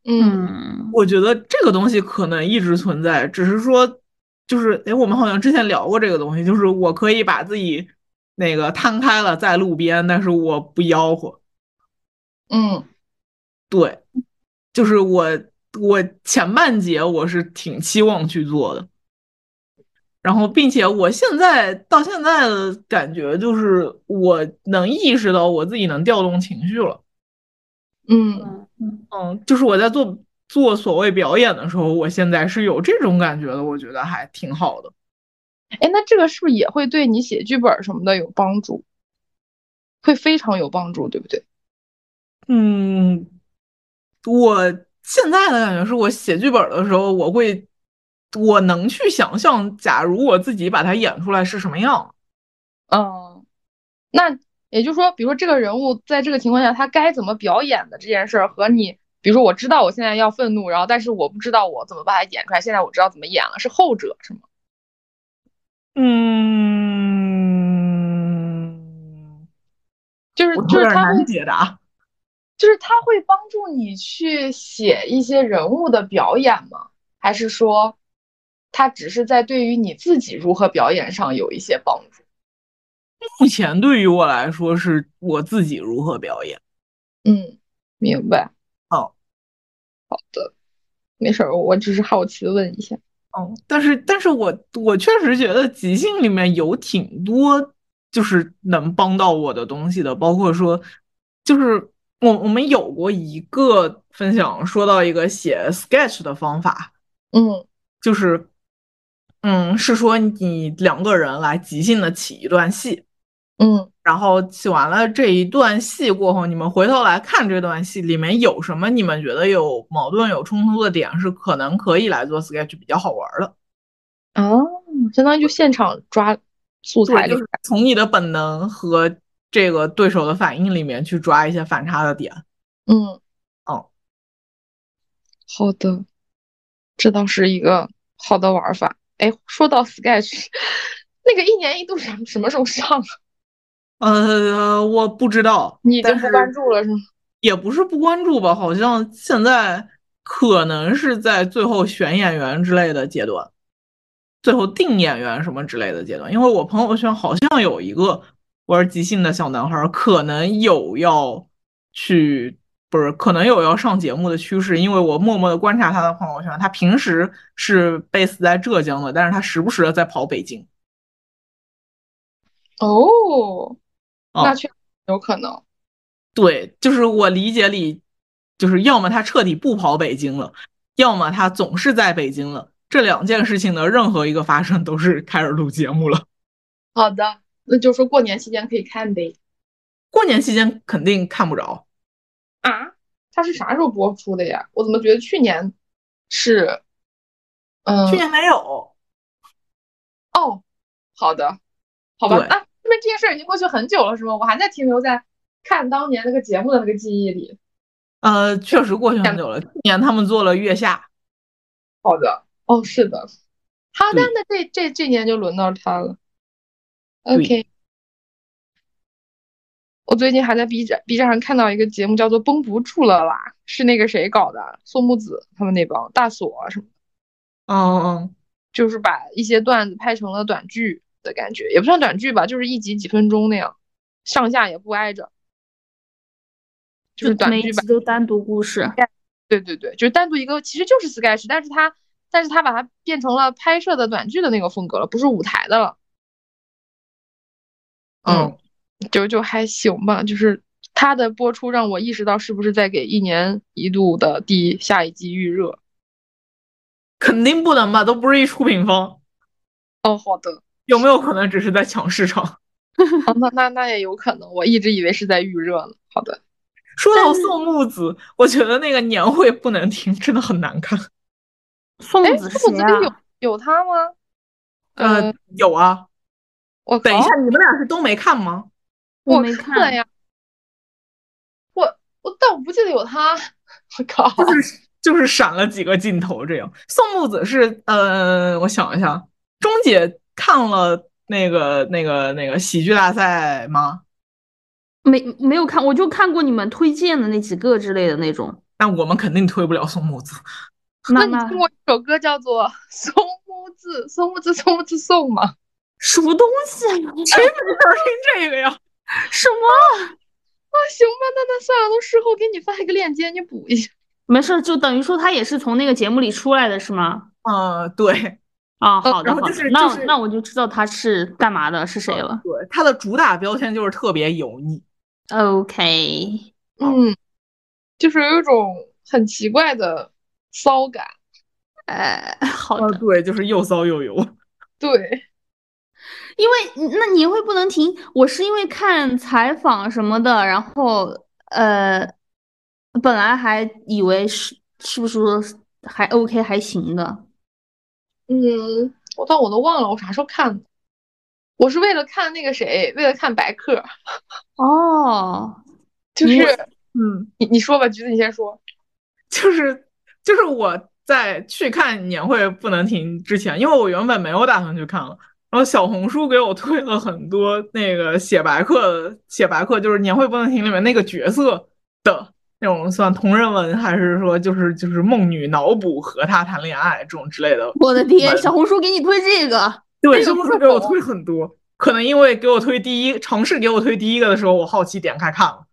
[SPEAKER 3] 嗯，
[SPEAKER 1] 我觉得这个东西可能一直存在，只是说，就是哎，我们好像之前聊过这个东西，就是我可以把自己那个摊开了在路边，但是我不吆喝。
[SPEAKER 2] 嗯，
[SPEAKER 1] 对，就是我我前半截我是挺期望去做的。然后，并且我现在到现在的感觉就是，我能意识到我自己能调动情绪了。
[SPEAKER 2] 嗯
[SPEAKER 3] 嗯
[SPEAKER 1] 嗯，就是我在做做所谓表演的时候，我现在是有这种感觉的，我觉得还挺好的。
[SPEAKER 2] 哎，那这个是不是也会对你写剧本什么的有帮助？会非常有帮助，对不对？
[SPEAKER 1] 嗯，我现在的感觉是我写剧本的时候，我会。我能去想象，假如我自己把它演出来是什么样。
[SPEAKER 2] 嗯，那也就是说，比如说这个人物在这个情况下他该怎么表演的这件事儿，和你，比如说我知道我现在要愤怒，然后但是我不知道我怎么把它演出来。现在我知道怎么演了，是后者是吗？
[SPEAKER 1] 嗯，
[SPEAKER 2] 就是就是他会
[SPEAKER 1] 解答，
[SPEAKER 2] 就是他会帮助你去写一些人物的表演吗？还是说？他只是在对于你自己如何表演上有一些帮助。
[SPEAKER 1] 目前对于我来说，是我自己如何表演。
[SPEAKER 2] 嗯，明白。
[SPEAKER 1] 哦，
[SPEAKER 2] 好的，没事儿，我只是好奇的问一下。
[SPEAKER 1] 哦，但是，但是我我确实觉得即兴里面有挺多就是能帮到我的东西的，包括说，就是我我们有过一个分享，说到一个写 sketch 的方法。
[SPEAKER 2] 嗯，
[SPEAKER 1] 就是。嗯，是说你两个人来即兴的起一段戏，
[SPEAKER 2] 嗯，
[SPEAKER 1] 然后起完了这一段戏过后，你们回头来看这段戏里面有什么你们觉得有矛盾、有冲突的点，是可能可以来做 sketch 比较好玩的。
[SPEAKER 2] 哦，相当于就现场抓素材，
[SPEAKER 1] 就是从你的本能和这个对手的反应里面去抓一些反差的点。
[SPEAKER 2] 嗯，
[SPEAKER 1] 哦，
[SPEAKER 2] 好的，这倒是一个好的玩法。哎，说到 Sketch，*laughs* 那个一年一度什什么时候上？
[SPEAKER 1] 呃，我不知道，
[SPEAKER 2] 你已经不关注了是吗？
[SPEAKER 1] 也不是不关注吧，好像现在可能是在最后选演员之类的阶段，最后定演员什么之类的阶段。因为我朋友圈好像有一个玩即兴的小男孩，可能有要去，不是可能有要上节目的趋势。因为我默默的观察他的朋友圈，他平时是 base 在浙江的，但是他时不时的在跑北京。
[SPEAKER 2] 哦。那确有可能，
[SPEAKER 1] 对，就是我理解里，就是要么他彻底不跑北京了，要么他总是在北京了。这两件事情的任何一个发生，都是开始录节目了。
[SPEAKER 2] 好的，那就说过年期间可以看呗。
[SPEAKER 1] 过年期间肯定看不着
[SPEAKER 2] 啊？它是啥时候播出的呀？我怎么觉得去年是？嗯，
[SPEAKER 1] 去年没有。
[SPEAKER 2] 哦，好的，好吧，啊。因为这件事已经过去很久了，是吗？我还在停留在看当年那个节目的那个记忆里。
[SPEAKER 1] 呃，确实过去很久了。去年他们做了月下。
[SPEAKER 2] 好的，哦，是的。好的，那这这这年就轮到他了。OK。我最近还在 B 站 B 站上看到一个节目，叫做《绷不住了啦》，是那个谁搞的？宋木子他们那帮大锁什么的。
[SPEAKER 1] 嗯嗯。
[SPEAKER 2] 就是把一些段子拍成了短剧。的感觉也不算短剧吧，就是一集几分钟那样，上下也不挨着，就是短剧吧，
[SPEAKER 3] 都单独故事。
[SPEAKER 2] 对对对，就是单独一个，其实就是 sketch，但是他但是他把它变成了拍摄的短剧的那个风格了，不是舞台的了。嗯，就就还行吧，就是它的播出让我意识到是不是在给一年一度的第下一季预热？
[SPEAKER 1] 肯定不能吧，都不是一出品方。
[SPEAKER 2] 哦，好的。
[SPEAKER 1] 有没有可能只是在抢市场？*laughs*
[SPEAKER 2] 那那那也有可能，我一直以为是在预热呢。好的，
[SPEAKER 1] 说到宋木子，我觉得那个年会不能停，真的很难看。
[SPEAKER 3] 宋木子是谁
[SPEAKER 2] 啊？有有他吗？
[SPEAKER 1] 呃，有啊。
[SPEAKER 2] 我
[SPEAKER 1] 等一下，你们俩是都没看吗？
[SPEAKER 2] 我
[SPEAKER 3] 没看
[SPEAKER 2] 呀。我我但我不记得有他。我靠，
[SPEAKER 1] 就是就是闪了几个镜头这样。宋木子是呃，我想一下，钟姐。看了那个那个那个喜剧大赛吗？
[SPEAKER 3] 没没有看，我就看过你们推荐的那几个之类的那种。
[SPEAKER 1] 那我们肯定推不了宋木子。
[SPEAKER 2] 那你听过一首歌叫做《宋木子》，宋木子，宋木子宋吗？
[SPEAKER 3] 什么东西？谁
[SPEAKER 1] 没法听这个呀？
[SPEAKER 3] 什么？
[SPEAKER 2] 啊，行吧，那那算了，都事后给你发一个链接，你补一下。
[SPEAKER 3] 没事，就等于说他也是从那个节目里出来的是吗？
[SPEAKER 1] 嗯，对。
[SPEAKER 3] 啊，好的，好
[SPEAKER 1] 的，
[SPEAKER 3] 那那我就知道他是干嘛的，是谁了。
[SPEAKER 1] 对，他的主打标签就是特别油腻。
[SPEAKER 3] OK，
[SPEAKER 2] 嗯，就是有一种很奇怪的骚感。
[SPEAKER 3] 哎，好的，
[SPEAKER 1] 对，就是又骚又油。
[SPEAKER 2] 对，
[SPEAKER 3] 因为那年会不能停，我是因为看采访什么的，然后呃，本来还以为是是不是还 OK 还行的。
[SPEAKER 2] 嗯，我但我都忘了我啥时候看的。我是为了看那个谁，为了看白客。*laughs*
[SPEAKER 3] 哦，
[SPEAKER 2] 就是
[SPEAKER 1] 嗯，
[SPEAKER 2] 你你说吧，橘子你先说。*laughs*
[SPEAKER 1] 就是就是我在去看年会不能停之前，因为我原本没有打算去看了，然后小红书给我推了很多那个写白客写白客，就是年会不能停里面那个角色的。那种算同人文，还是说就是就是梦女脑补和他谈恋爱这种之类的？
[SPEAKER 3] 我的天，小红书给你推这个？
[SPEAKER 1] 对，小红书给我推很多。可能因为给我推第一，尝试给我推第一个的时候，我好奇点开看了。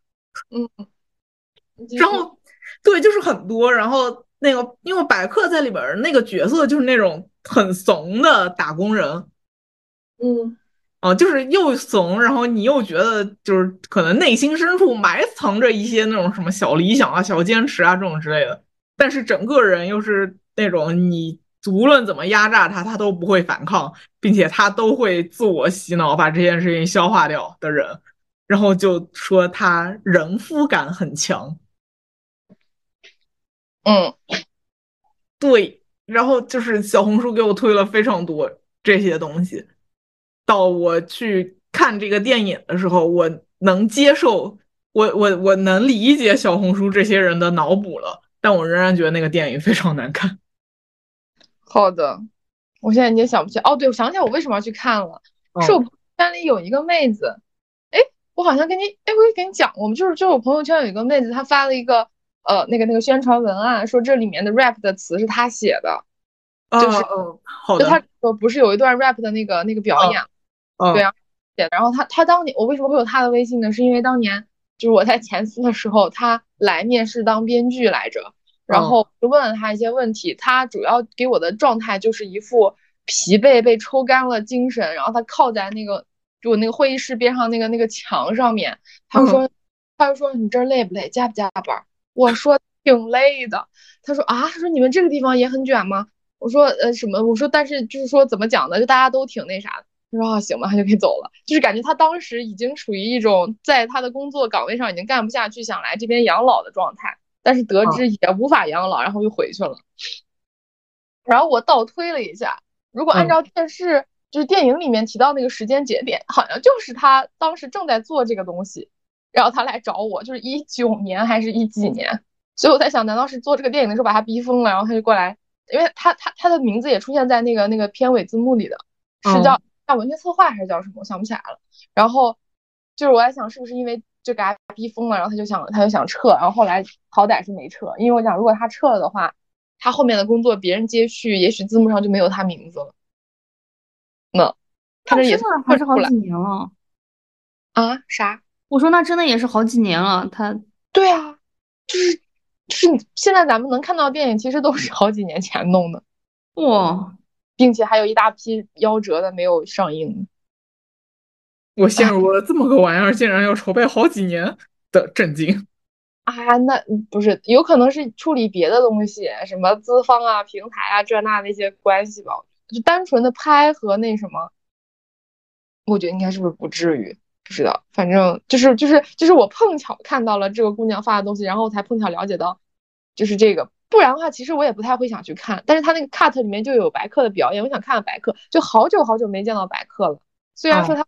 [SPEAKER 2] 嗯，
[SPEAKER 1] 然后对，就是很多。然后那个因为白客在里边那个角色就是那种很怂的打工人。
[SPEAKER 2] 嗯。
[SPEAKER 1] 啊，就是又怂，然后你又觉得就是可能内心深处埋藏着一些那种什么小理想啊、小坚持啊这种之类的，但是整个人又是那种你无论怎么压榨他，他都不会反抗，并且他都会自我洗脑，把这件事情消化掉的人，然后就说他人夫感很强。
[SPEAKER 2] 嗯，
[SPEAKER 1] 对，然后就是小红书给我推了非常多这些东西。到我去看这个电影的时候，我能接受，我我我能理解小红书这些人的脑补了，但我仍然觉得那个电影非常难看。*laughs*
[SPEAKER 2] 好的，我现在已经想不起。哦，对，我想起来我为什么要去看了，是我圈里有一个妹子，哎，我好像跟你，哎，我跟你讲，我们就是就是我朋友圈有一个妹子，她发了一个呃那个那个宣传文案，说这里面的 rap 的词是她写的，就是
[SPEAKER 1] 好的，
[SPEAKER 2] 她说不是有一段 rap 的那个那个表演，对。然后他他当年我为什么会有他的微信呢？是因为当年就是我在前司的时候，他来面试当编剧来着。然后就问了他一些问题，他主要给我的状态就是一副疲惫、被抽干了精神，然后他靠在那个就我那个会议室边上那个那个墙上面，他就说，他就说你这儿累不累，加不加班？我说挺累的。他说啊，他说你们这个地方也很卷吗？我说呃什么？我说但是就是说怎么讲呢？就大家都挺那啥的。他说啊行吧，他就可以走了。就是感觉他当时已经处于一种在他的工作岗位上已经干不下去，想来这边养老的状态。但是得知也无法养老，然后又回去了。然后我倒推了一下，如果按照电视就是电影里面提到那个时间节点，好像就是他当时正在做这个东西，然后他来找我，就是一九年还是一几年？所以我在想，难道是做这个电影的时候把他逼疯了，然后他就过来？因为他他他的名字也出现在那个那个片尾字幕里的，是叫叫文学策划还是叫什么？我想不起来了。然后就是我在想，是不是因为？就给他逼疯了，然后他就想，他就想撤，然后后来好歹是没撤，因为我想，如果他撤了的话，他后面的工作别人接续，也许字幕上就没有他名字了。那他这也
[SPEAKER 3] 还是好几年了
[SPEAKER 2] 啊？啥？
[SPEAKER 3] 我说那真的也是好几年了。他
[SPEAKER 2] 对啊，就是就是现在咱们能看到电影，其实都是好几年前弄的
[SPEAKER 3] 哇，
[SPEAKER 2] 并且还有一大批夭折的没有上映。
[SPEAKER 1] 我陷入了这么个玩意儿，竟然要筹备好几年的震惊
[SPEAKER 2] 啊！那不是有可能是处理别的东西，什么资方啊、平台啊这那那些关系吧？就单纯的拍和那什么，我觉得应该是不是不至于？不知道，反正就是就是就是我碰巧看到了这个姑娘发的东西，然后才碰巧了解到就是这个，不然的话其实我也不太会想去看。但是他那个 cut 里面就有白客的表演，我想看看白客，就好久好久没见到白客了。虽然说他。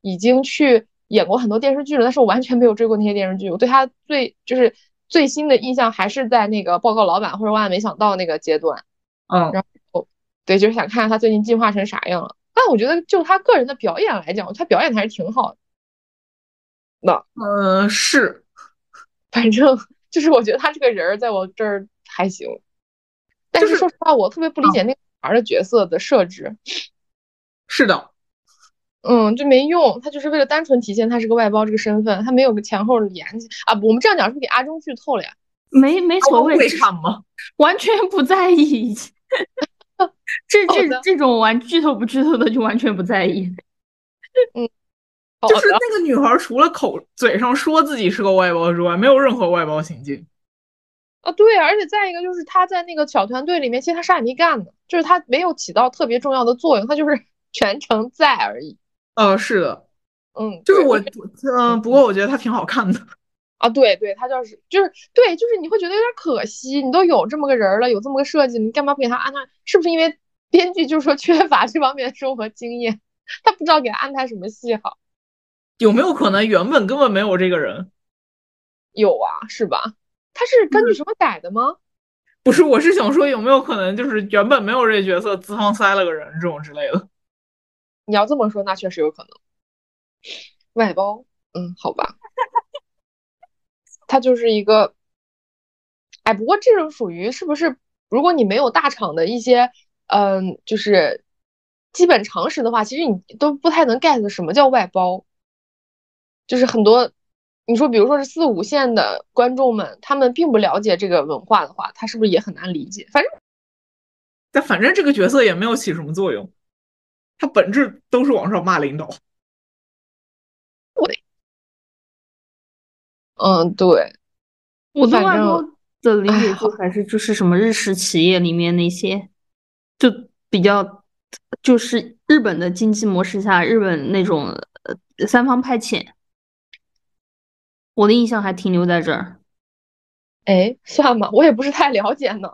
[SPEAKER 2] 已经去演过很多电视剧了，但是我完全没有追过那些电视剧。我对他最就是最新的印象还是在那个报告老板或者万万没想到那个阶段。
[SPEAKER 1] 嗯，
[SPEAKER 2] 然后对，就是想看看他最近进化成啥样了。但我觉得就他个人的表演来讲，他表演还是挺好的。那
[SPEAKER 1] 呃是，
[SPEAKER 2] 反正 *laughs* 就是我觉得他这个人在我这儿还行。但是说实话，我特别不理解那个女孩的角色的设置。
[SPEAKER 1] 是的。
[SPEAKER 2] 嗯，就没用，他就是为了单纯体现他是个外包这个身份，他没有个前后的联系啊。我们这样讲是不是给阿忠剧透了呀？
[SPEAKER 3] 没没所谓，
[SPEAKER 1] 会看吗？
[SPEAKER 3] 完全不在意，*laughs* 这这这种玩剧透不剧透的就完全不在意。
[SPEAKER 2] 嗯，
[SPEAKER 1] 就是那个女孩除了口嘴上说自己是个外包之外，没有任何外包行径。
[SPEAKER 2] 啊，对，而且再一个就是他在那个小团队里面，其实他啥也没干的，就是他没有起到特别重要的作用，他就是 *laughs* 全程在而已。
[SPEAKER 1] 呃，是的，
[SPEAKER 2] 嗯，
[SPEAKER 1] 就是我，嗯，不过我觉得他挺好看的
[SPEAKER 2] 啊，对对，他就是就是对，就是你会觉得有点可惜，你都有这么个人了，有这么个设计，你干嘛不给他安排？是不是因为编剧就是说缺乏这方面的生活经验，他不知道给他安排什么戏好？
[SPEAKER 1] 有没有可能原本根本没有这个人？
[SPEAKER 2] 有啊，是吧？他是根据什么改的吗？
[SPEAKER 1] 不是，我是想说有没有可能就是原本没有这角色，资方塞了个人这种之类的。
[SPEAKER 2] 你要这么说，那确实有可能外包。嗯，好吧，他就是一个，哎，不过这种属于是不是？如果你没有大厂的一些，嗯，就是基本常识的话，其实你都不太能 get 什么叫外包。就是很多，你说，比如说是四五线的观众们，他们并不了解这个文化的话，他是不是也很难理解？反正，
[SPEAKER 1] 但反正这个角色也没有起什么作用。他本质都是往上骂领导。
[SPEAKER 2] 对，嗯，对。
[SPEAKER 3] 我对外包的理解就还是就是什么日式企业里面那些，就比较就是日本的经济模式下，日本那种呃三方派遣。我的印象还停留在这儿。
[SPEAKER 2] 哎，算吗？我也不是太了解呢。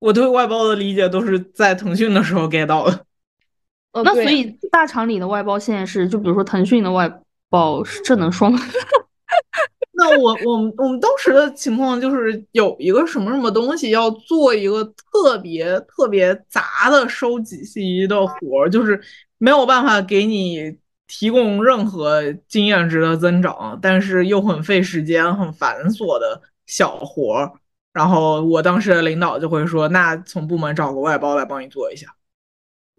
[SPEAKER 1] 我对外包的理解都是在腾讯的时候 get 到的。*laughs*
[SPEAKER 3] 哦那所以大厂里的外包现在是，就比如说腾讯的外包，这能说吗？
[SPEAKER 1] 那我我们我们当时的情况就是有一个什么什么东西要做一个特别特别杂的收集信息的活儿，就是没有办法给你提供任何经验值的增长，但是又很费时间、很繁琐的小活儿。然后我当时的领导就会说：“那从部门找个外包来帮你做一下。”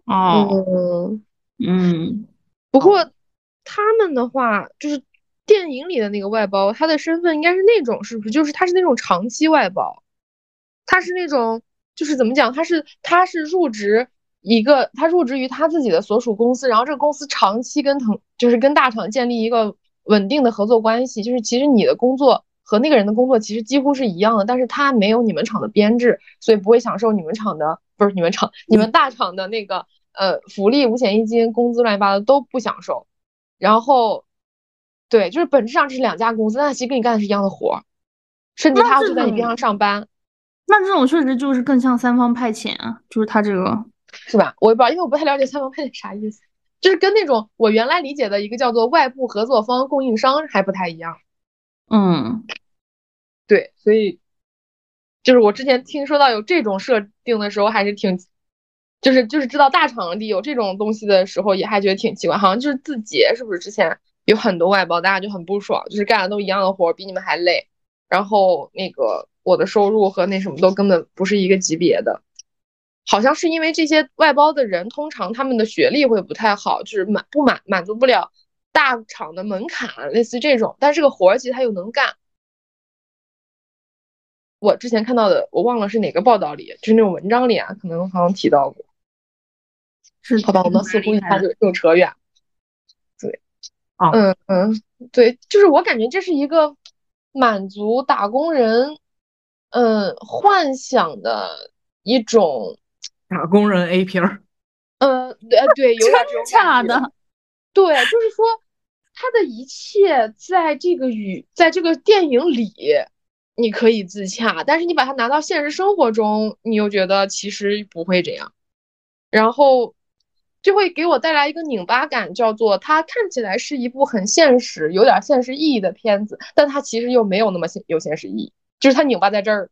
[SPEAKER 3] 哦，嗯，
[SPEAKER 2] 不过他们的话就是。电影里的那个外包，他的身份应该是那种，是不是？就是他是那种长期外包，他是那种，就是怎么讲？他是他是入职一个，他入职于他自己的所属公司，然后这个公司长期跟腾，就是跟大厂建立一个稳定的合作关系。就是其实你的工作和那个人的工作其实几乎是一样的，但是他没有你们厂的编制，所以不会享受你们厂的，不是你们厂，你们大厂的那个呃福利、五险一金、工资乱七八糟都不享受，然后。对，就是本质上这是两家公司，但其实跟你干的是一样的活儿，甚至他就在你边上上班。
[SPEAKER 3] 那这种确实就是更像三方派遣啊，就是他这个
[SPEAKER 2] 是吧？我也不知道，因为我不太了解三方派遣啥意思，就是跟那种我原来理解的一个叫做外部合作方供应商还不太一样。
[SPEAKER 3] 嗯，
[SPEAKER 2] 对，所以就是我之前听说到有这种设定的时候，还是挺，就是就是知道大厂里有这种东西的时候，也还觉得挺奇怪，好像就是字节是不是之前？有很多外包，大家就很不爽，就是干的都一样的活，比你们还累。然后那个我的收入和那什么都根本不是一个级别的，好像是因为这些外包的人，通常他们的学历会不太好，就是满不满满足不了大厂的门槛，类似这种。但这个活儿其实他又能干。我之前看到的，我忘了是哪个报道里，就是那种文章里啊，可能好像提到过。
[SPEAKER 3] 是
[SPEAKER 2] 好吧，我们似乎一下就又扯远。对嗯嗯，对，就是我感觉这是一个满足打工人嗯幻想的一种
[SPEAKER 1] 打工人 A 片儿。
[SPEAKER 2] 呃，对对，有点这种
[SPEAKER 3] 假的。
[SPEAKER 2] 对，就是说他的一切在这个语，在这个电影里你可以自洽，但是你把它拿到现实生活中，你又觉得其实不会这样，然后。就会给我带来一个拧巴感，叫做它看起来是一部很现实、有点现实意义的片子，但它其实又没有那么现有现实意义，就是它拧巴在这儿。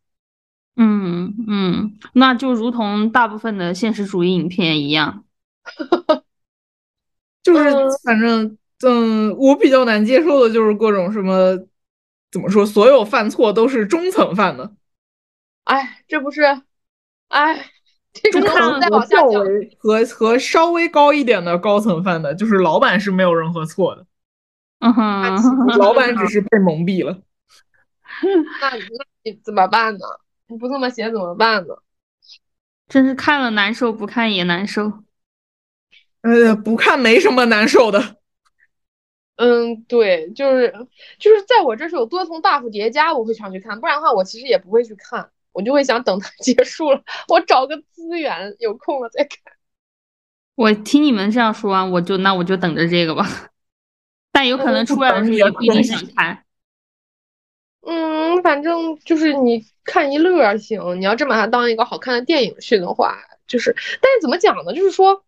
[SPEAKER 3] 嗯嗯，那就如同大部分的现实主义影片一样，*laughs*
[SPEAKER 1] 就是反正嗯，我比较难接受的就是各种什么怎么说，所有犯错都是中层犯的。
[SPEAKER 2] 哎，这不是，哎。中
[SPEAKER 1] 层和较为和和稍微高一点的高层犯的，就是老板是没有任何错的。
[SPEAKER 3] 嗯哼，
[SPEAKER 1] 老板只是被蒙蔽了。*laughs*
[SPEAKER 2] 那那你怎么办呢？你不这么写怎么办呢？
[SPEAKER 3] 真是看了难受，不看也难受。
[SPEAKER 1] 呃，不看没什么难受的。
[SPEAKER 2] 嗯，对，就是就是在我这是有多重 buff 叠加，我会想去看，不然的话我其实也不会去看。我就会想等它 *laughs* 结束了，我找个资源，有空了再看。
[SPEAKER 3] 我听你们这样说完，我就那我就等着这个吧。*laughs* 但有可能出来的时候也不一定想看。
[SPEAKER 2] 嗯，反正就是你看一乐行。你要真把它当一个好看的电影去的话，就是，但是怎么讲呢？就是说，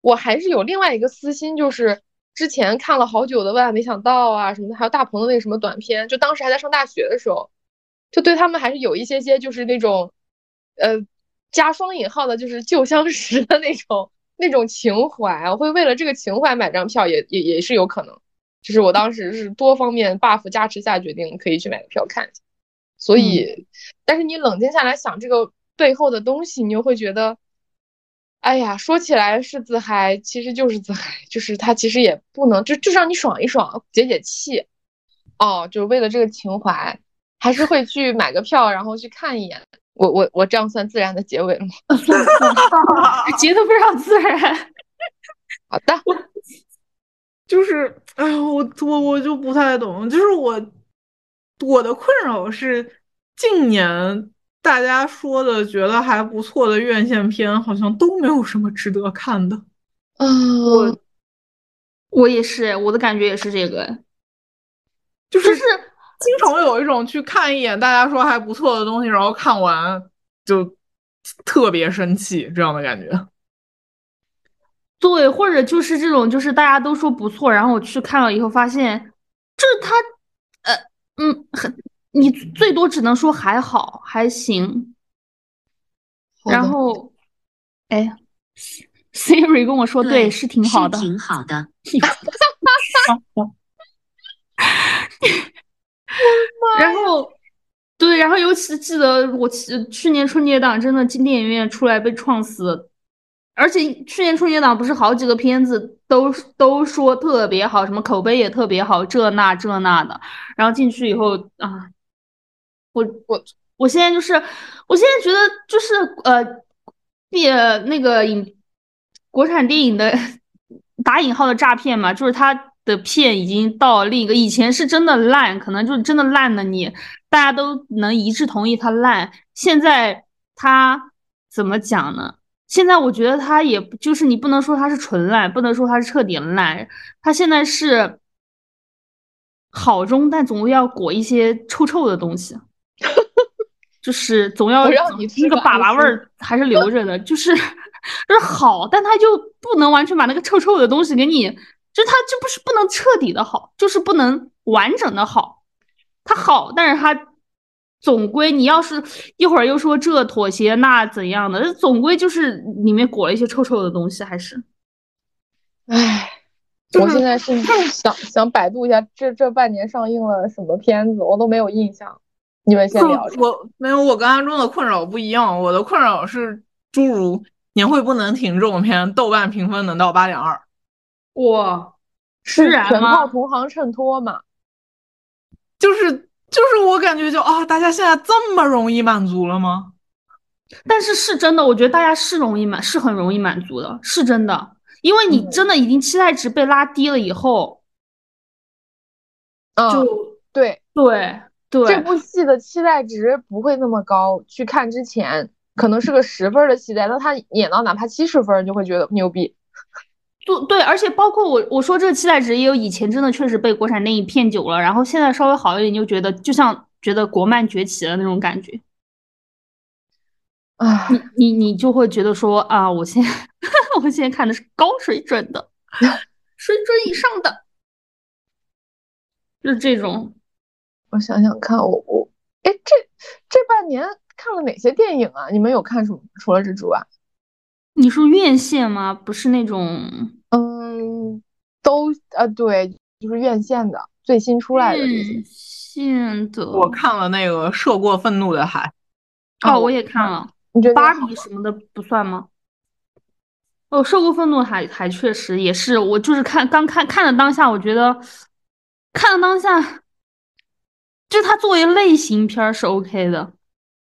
[SPEAKER 2] 我还是有另外一个私心，就是之前看了好久的《万万没想到》啊什么的，还有大鹏的那个什么短片，就当时还在上大学的时候。就对他们还是有一些些，就是那种，呃，加双引号的，就是旧相识的那种那种情怀。我会为了这个情怀买张票，也也也是有可能。就是我当时是多方面 buff 加持下决定可以去买个票看一下。所以，但是你冷静下来想这个背后的东西，你又会觉得，哎呀，说起来是自嗨，其实就是自嗨，就是他其实也不能就就让你爽一爽，解解气。哦，就是为了这个情怀。还是会去买个票，然后去看一眼。我我我这样算自然的结尾了吗？*laughs*
[SPEAKER 3] 结的非常自然。
[SPEAKER 2] 好的，
[SPEAKER 1] 就是，哎呀，我我我就不太懂，就是我我的困扰是，近年大家说的觉得还不错的院线片，好像都没有什么值得看的。
[SPEAKER 2] 嗯，
[SPEAKER 3] 我我也是，我的感觉也是这个，
[SPEAKER 1] 就是。经常有一种去看一眼大家说还不错的东西，然后看完就特别生气这样的感觉。
[SPEAKER 3] 对，或者就是这种，就是大家都说不错，然后我去看了以后发现，就是他，呃，嗯，很，你最多只能说还好，还行。然后，哎，Siri 跟我说，对，是挺好的，
[SPEAKER 4] 挺好的。*laughs*
[SPEAKER 3] 然后，对，然后尤其记得我去年春节档真的进电影院出来被撞死，而且去年春节档不是好几个片子都都说特别好，什么口碑也特别好，这那这那的，然后进去以后啊，我我我现在就是，我现在觉得就是呃，别那个影国产电影的打引号的诈骗嘛，就是他。的片已经到另一个，以前是真的烂，可能就是真的烂的，你大家都能一致同意它烂。现在它怎么讲呢？现在我觉得他也就是你不能说他是纯烂，不能说他是彻底烂，他现在是好中，但总要裹一些臭臭的东西，就是总要那个粑粑味儿还是留着的，就是 *laughs* 就是好，但他就不能完全把那个臭臭的东西给你。就它这不是不能彻底的好，就是不能完整的好。他好，但是它总归你要是一会儿又说这妥协那怎样的，总归就是里面裹了一些臭臭的东西，还是。
[SPEAKER 2] 唉，我现在是 *laughs* 想想百度一下这这半年上映了什么片子，我都没有印象。你们先聊。
[SPEAKER 1] 我没有，我跟阿中的困扰不一样，我的困扰是诸如年会不能停这种片，豆瓣评分能到八点二。
[SPEAKER 3] 哇，
[SPEAKER 2] 是全靠同行衬托嘛？
[SPEAKER 1] 就是就是，我感觉就啊，大家现在这么容易满足了吗？
[SPEAKER 3] 但是是真的，我觉得大家是容易满，是很容易满足的，是真的。因为你真的已经期待值被拉低了以后，就
[SPEAKER 2] 对
[SPEAKER 3] 对对，
[SPEAKER 2] 这部戏的期待值不会那么高。去看之前可能是个十分的期待，那他演到哪怕七十分，就会觉得牛逼。
[SPEAKER 3] 对对，而且包括我，我说这个期待值也有以前真的确实被国产电影骗久了，然后现在稍微好一点，就觉得就像觉得国漫崛起了那种感觉。
[SPEAKER 2] 啊，
[SPEAKER 3] 你你你就会觉得说啊，我现在 *laughs* 我现在看的是高水准的，*laughs* 水准以上的，就是这种。
[SPEAKER 2] 我想想看，我我哎，这这半年看了哪些电影啊？你们有看什么？除了蜘蛛啊？
[SPEAKER 3] 你说院线吗？不是那种，
[SPEAKER 2] 嗯，都呃，对，就是院线的最新出来的这些。
[SPEAKER 3] 线的，
[SPEAKER 1] 我看了那个《涉过愤怒的海》。
[SPEAKER 3] 哦，我也看了。
[SPEAKER 2] 你觉得
[SPEAKER 3] 芭比什么的不算吗？哦，《涉过愤怒海》还确实也是，我就是看刚看看的当下，我觉得看了当下，就它作为类型片是 OK 的。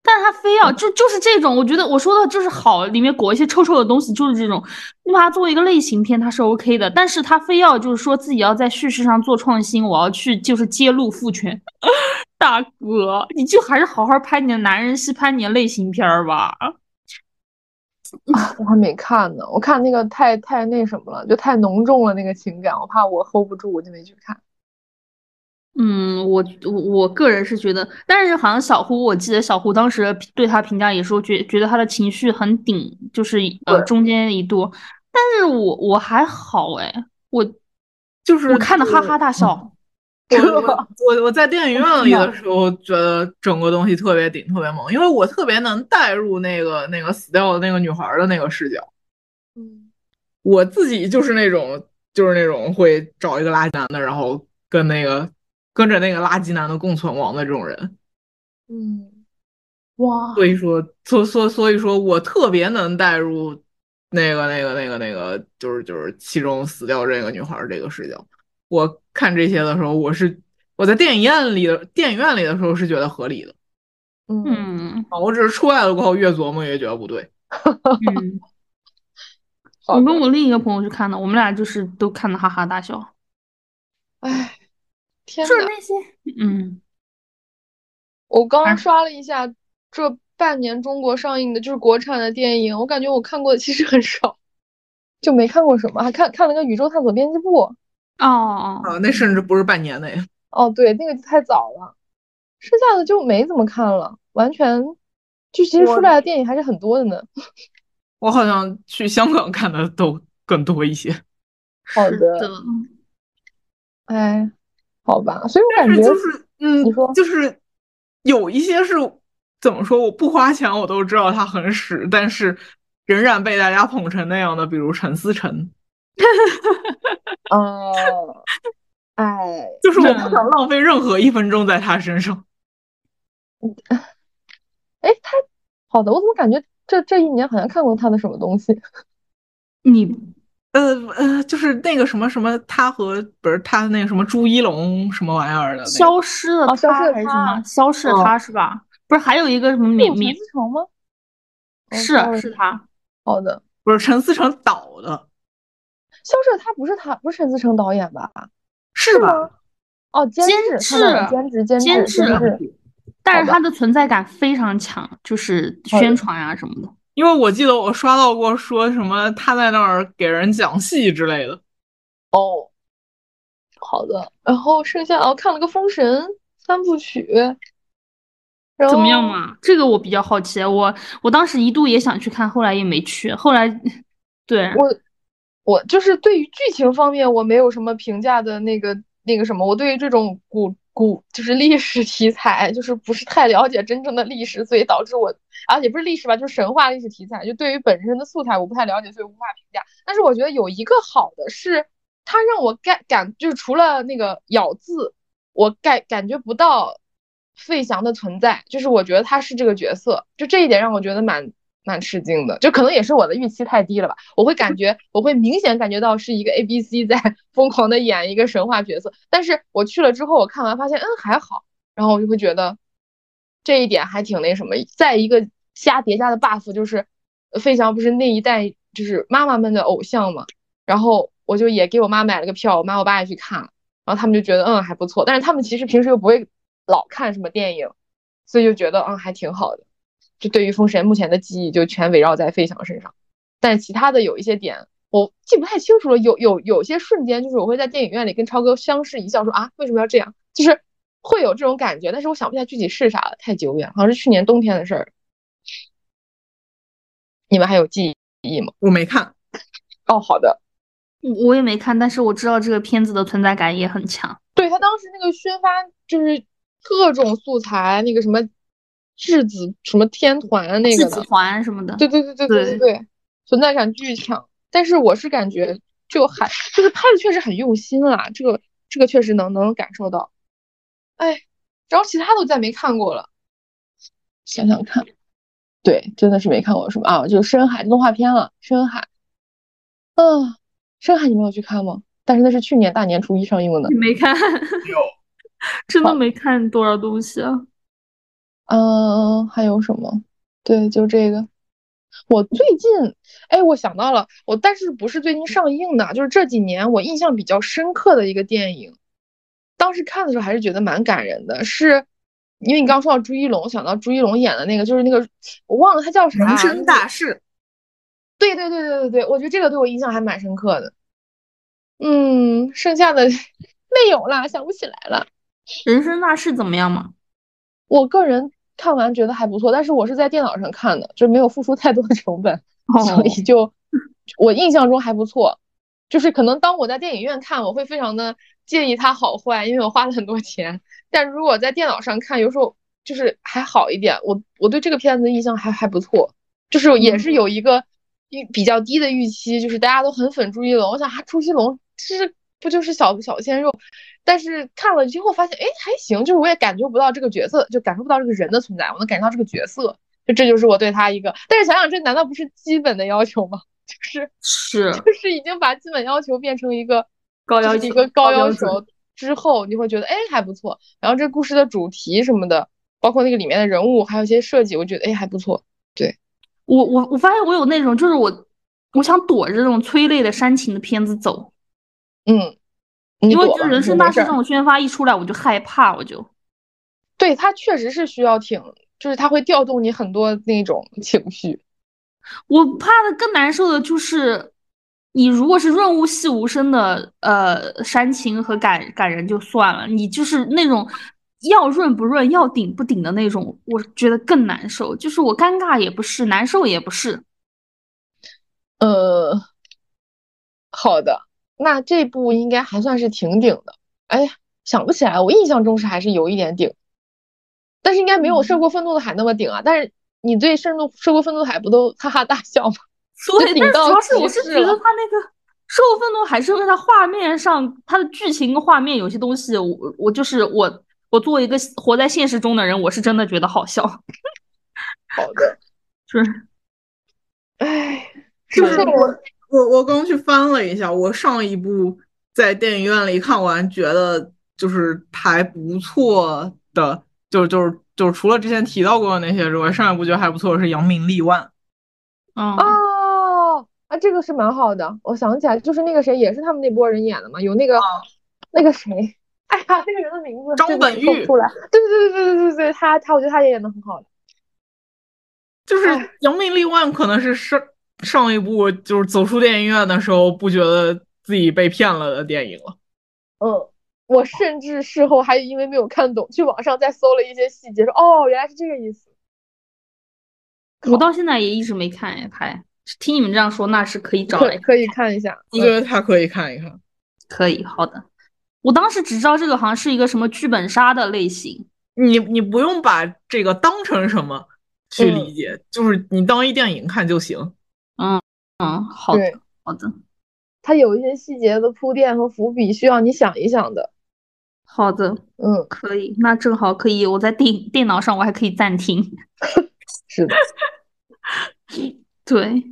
[SPEAKER 3] 但他非要就就是这种，我觉得我说的就是好，里面裹一些臭臭的东西，就是这种。你把它作为一个类型片，它是 OK 的。但是他非要就是说自己要在叙事上做创新，我要去就是揭露父权，*laughs* 大哥，你就还是好好拍你的男人戏，拍你的类型片吧。
[SPEAKER 2] 啊，*laughs* 我还没看呢，我看那个太太那什么了，就太浓重了那个情感，我怕我 hold 不住，我就没去看。
[SPEAKER 3] 嗯，我我我个人是觉得，但是好像小胡，我记得小胡当时对他评价也说觉觉得他的情绪很顶，就是呃中间一度，但是我我还好哎，我
[SPEAKER 1] 就是
[SPEAKER 3] 我看的哈哈大笑。*laughs*
[SPEAKER 1] 我我我在电影院里的时候觉得整个东西特别顶，特别猛，因为我特别能带入那个那个死掉的那个女孩的那个视角。
[SPEAKER 2] 嗯，
[SPEAKER 1] 我自己就是那种就是那种会找一个垃圾男的，然后跟那个。跟着那个垃圾男的共存亡的这种人，
[SPEAKER 2] 嗯，哇，
[SPEAKER 1] 所以说，所所所以说我特别能带入那个那个那个那个，就是就是其中死掉这个女孩这个视角。我看这些的时候，我是我在电影院里的电影院里的时候是觉得合理的，
[SPEAKER 3] 嗯，
[SPEAKER 1] 啊，我只是出来了过后越琢磨越觉得不对。
[SPEAKER 3] 嗯，*laughs* 我跟我另一个朋友去看的，我们俩就是都看的哈哈大笑。
[SPEAKER 2] 哎。
[SPEAKER 3] 就是那些，嗯，
[SPEAKER 2] 我刚刷了一下这半年中国上映的，就是国产的电影，我感觉我看过的其实很少，就没看过什么，还看看了个《宇宙探索编辑部》。
[SPEAKER 3] 哦哦
[SPEAKER 1] 哦，那甚至不是半年的呀。
[SPEAKER 2] 哦，对，那个就太早了，剩下的就没怎么看了，完全就其实出来的电影还是很多的呢。*laughs*
[SPEAKER 1] 我好像去香港看的都更多一些。
[SPEAKER 2] 好的，哎。好吧，所以我感觉
[SPEAKER 1] 就是嗯，
[SPEAKER 2] 你说
[SPEAKER 1] 就是有一些是怎么说，我不花钱我都知道它很屎，但是仍然被大家捧成那样的，比如陈思诚。*laughs*
[SPEAKER 2] 哦，哎，*laughs*
[SPEAKER 1] 就是我不想浪费任何一分钟在他身上。*laughs*
[SPEAKER 2] 哎，他好的，我怎么感觉这这一年好像看过他的什么东西？
[SPEAKER 3] 你
[SPEAKER 1] 呃呃，就是那个什么什么，他和不是他那个什么朱一龙什么玩意儿的，
[SPEAKER 3] 消失了
[SPEAKER 2] 哦，消失了
[SPEAKER 3] 还是什么？
[SPEAKER 2] 他
[SPEAKER 3] 消失了他是吧？不是还有一个什么免免
[SPEAKER 2] 陈思诚吗？哦
[SPEAKER 3] 是是他，
[SPEAKER 2] 好的，
[SPEAKER 1] 不是陈思诚导的，
[SPEAKER 2] 消失了他不是他不是陈思诚导演吧？
[SPEAKER 1] 是吧？
[SPEAKER 2] 吗？哦，监
[SPEAKER 3] 监
[SPEAKER 2] 制，他导演
[SPEAKER 3] 制
[SPEAKER 2] 监制，监
[SPEAKER 3] 监
[SPEAKER 2] 制，监制。
[SPEAKER 3] 但是他的存在感非常强，就是宣传啊什么的。
[SPEAKER 1] 因为我记得我刷到过说什么他在那儿给人讲戏之类的。
[SPEAKER 2] 哦，好的。然后剩下哦，看了个《封神》三部曲，
[SPEAKER 3] 怎么样嘛？这个我比较好奇，我我当时一度也想去看，后来也没去。后来，对，
[SPEAKER 2] 我我就是对于剧情方面我没有什么评价的那个那个什么，我对于这种古古就是历史题材就是不是太了解真正的历史，所以导致我啊也不是历史吧，就是神话历史题材，就对于本身的素材我不太了解，所以无法评价。但是我觉得有一个好的是，它让我感感就是除了那个咬字，我感感觉不到费翔的存在，就是我觉得他是这个角色，就这一点让我觉得蛮蛮吃惊的，就可能也是我的预期太低了吧。我会感觉，我会明显感觉到是一个 A B C 在 *laughs* 疯狂的演一个神话角色，但是我去了之后，我看完发现，嗯，还好，然后我就会觉得这一点还挺那什么。再一个瞎叠加的 buff 就是，呃费翔不是那一代就是妈妈们的偶像嘛，然后我就也给我妈买了个票，我妈我爸也去看了，然后他们就觉得嗯还不错，但是他们其实平时又不会老看什么电影，所以就觉得嗯还挺好的。就对于封神目前的记忆就全围绕在费翔身上，但其他的有一些点我记不太清楚了。有有有些瞬间就是我会在电影院里跟超哥相视一笑，说啊为什么要这样？就是会有这种感觉，但是我想不起来具体是啥了，太久远，好像是去年冬天的事儿。你们还有记忆吗？
[SPEAKER 1] 我没看，
[SPEAKER 2] 哦，好的。
[SPEAKER 3] 我我也没看，但是我知道这个片子的存在感也很强。
[SPEAKER 2] 对他当时那个宣发就是各种素材，那个什么质子什么天团那
[SPEAKER 3] 质子
[SPEAKER 2] 个的，
[SPEAKER 3] 团什么的，
[SPEAKER 2] 对对对对对对对，存在感巨强。但是我是感觉就还就是拍的确实很用心啦，这个这个确实能能感受到。哎，然后其他的我再没看过了，想想看，对，真的是没看过什么啊，就是深海动画片了，深海，啊，深海你们有去看吗？但是那是去年大年初一上映的。
[SPEAKER 3] 你没看，
[SPEAKER 1] 有 *laughs*
[SPEAKER 3] 真的没看多少东西啊。
[SPEAKER 2] 嗯，还有什么？对，就这个。我最近，哎，我想到了，我但是不是最近上映的，就是这几年我印象比较深刻的一个电影。当时看的时候还是觉得蛮感人的，是因为你刚刚说到朱一龙，想到朱一龙演的那个，就是那个我忘了他叫啥，
[SPEAKER 1] 人生大事。
[SPEAKER 2] 对对对对对对，我觉得这个对我印象还蛮深刻的。嗯，剩下的 *laughs* 没有啦，想不起来了。
[SPEAKER 3] 人生大事怎么样嘛？
[SPEAKER 2] 我个人看完觉得还不错，但是我是在电脑上看的，就没有付出太多的成本，所以就我印象中还不错。就是可能当我在电影院看，我会非常的介意它好坏，因为我花了很多钱。但如果在电脑上看，有时候就是还好一点。我我对这个片子印象还还不错，就是也是有一个预比较低的预期，就是大家都很粉朱一龙，我想啊，朱一龙其实不就是小小鲜肉，但是看了之后发现，哎，还行，就是我也感觉不到这个角色，就感受不到这个人的存在，我能感受到这个角色，就这就是我对他一个。但是想想，这难道不是基本的要求吗？*laughs* 就是
[SPEAKER 3] 是 *laughs*
[SPEAKER 2] 就是已经把基本要求变成一个
[SPEAKER 3] 高要求，
[SPEAKER 2] 一个高要求之后，你会觉得哎还不错。然后这故事的主题什么的，包括那个里面的人物，还有一些设计，我觉得哎还不错。
[SPEAKER 3] 对我我我发现我有那种，就是我我想躲着这种催泪的煽情的片子走，
[SPEAKER 2] 嗯，你
[SPEAKER 3] 因为就人生大事这种宣发一出来，我就害怕，我就
[SPEAKER 2] 对他确实是需要挺，就是他会调动你很多那种情绪。*laughs*
[SPEAKER 3] 我怕的更难受的就是，你如果是润物细无声的呃煽情和感感人就算了，你就是那种要润不润，要顶不顶的那种，我觉得更难受。就是我尴尬也不是，难受也不是。
[SPEAKER 2] 呃，好的，那这部应该还算是挺顶的。哎呀，想不起来，我印象中是还是有一点顶，但是应该没有《涉过愤怒的海》那么顶啊。但是你对《涉怒涉过愤怒的海》不都哈哈大笑吗？
[SPEAKER 3] 对，但主要是我
[SPEAKER 2] 是
[SPEAKER 3] 觉得他那个《涉过愤怒海》是因为它画面上它的剧情跟画面有些东西，我我就是我我作为一个活在现实中的人，我是真的觉得好笑。
[SPEAKER 2] 好的，
[SPEAKER 3] 是，
[SPEAKER 2] 哎，
[SPEAKER 1] 就是我我我刚去翻了一下，我上一部在电影院里看完，觉得就是还不错的，就就是就是除了之前提到过的那些之外，上一部觉得还不错的是《扬名立万》。
[SPEAKER 3] 嗯
[SPEAKER 2] 哦，啊，这个是蛮好的。我想起来，就是那个谁，也是他们那波人演的嘛，有那个那个谁，哎呀，那个人的名字
[SPEAKER 1] 张本煜
[SPEAKER 2] 出来。对对对对对对对，他他，我觉得他也演的很好的。
[SPEAKER 1] 就是《扬名立万》可能是上上一部就是走出电影院的时候，不觉得自己被骗了的电影了。
[SPEAKER 2] 嗯，我甚至事后还因为没有看懂，去网上再搜了一些细节，说哦，原来是这个意思。
[SPEAKER 3] 我到现在也一直没看哎，还听你们这样说，那是可以找来
[SPEAKER 2] 可以看一下。
[SPEAKER 1] 我觉得他可以看一看，
[SPEAKER 3] 可以，好的。我当时只知道这个好像是一个什么剧本杀的类型，
[SPEAKER 1] 你你不用把这个当成什么去理解，就是你当一电影看就行。
[SPEAKER 3] 嗯嗯，好的好的。
[SPEAKER 2] 它有一些细节的铺垫和伏笔，需要你想一想的。
[SPEAKER 3] 好的，
[SPEAKER 2] 嗯，
[SPEAKER 3] 可以，那正好可以，我在电电脑上我还可以暂停。*laughs*
[SPEAKER 2] 是的，*laughs*
[SPEAKER 3] 对。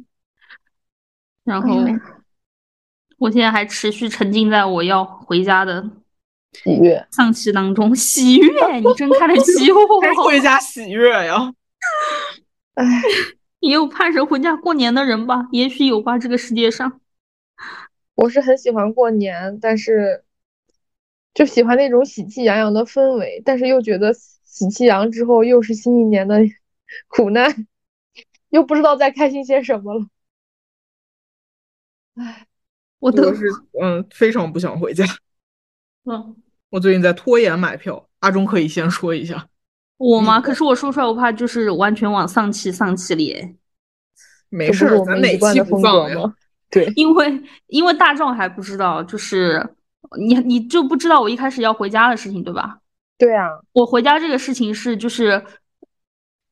[SPEAKER 3] 然后，我现在还持续沉浸在我要回家的
[SPEAKER 2] 喜悦、
[SPEAKER 3] 丧气当中。喜悦，你真看得起我？
[SPEAKER 1] 还回家喜悦呀？
[SPEAKER 2] 哎，
[SPEAKER 3] 也有盼着回家过年的人吧？也许有吧，这个世界上。
[SPEAKER 2] 我是很喜欢过年，但是就喜欢那种喜气洋洋的氛围，但是又觉得喜气洋之后又是新一年的。*laughs* 苦难，又不知道在开心些什么了。唉，
[SPEAKER 3] 我都
[SPEAKER 1] 是嗯，非常不想回家。
[SPEAKER 3] 嗯，
[SPEAKER 1] 我最近在拖延买票。阿忠可以先说一下。
[SPEAKER 3] 我吗？可是我说出来，我怕就是完全往丧气丧气里。
[SPEAKER 1] 没事，咱哪期不放呀？
[SPEAKER 2] 对，
[SPEAKER 3] 因为因为大壮还不知道，就是你你就不知道我一开始要回家的事情，对吧？
[SPEAKER 2] 对啊，
[SPEAKER 3] 我回家这个事情是就是。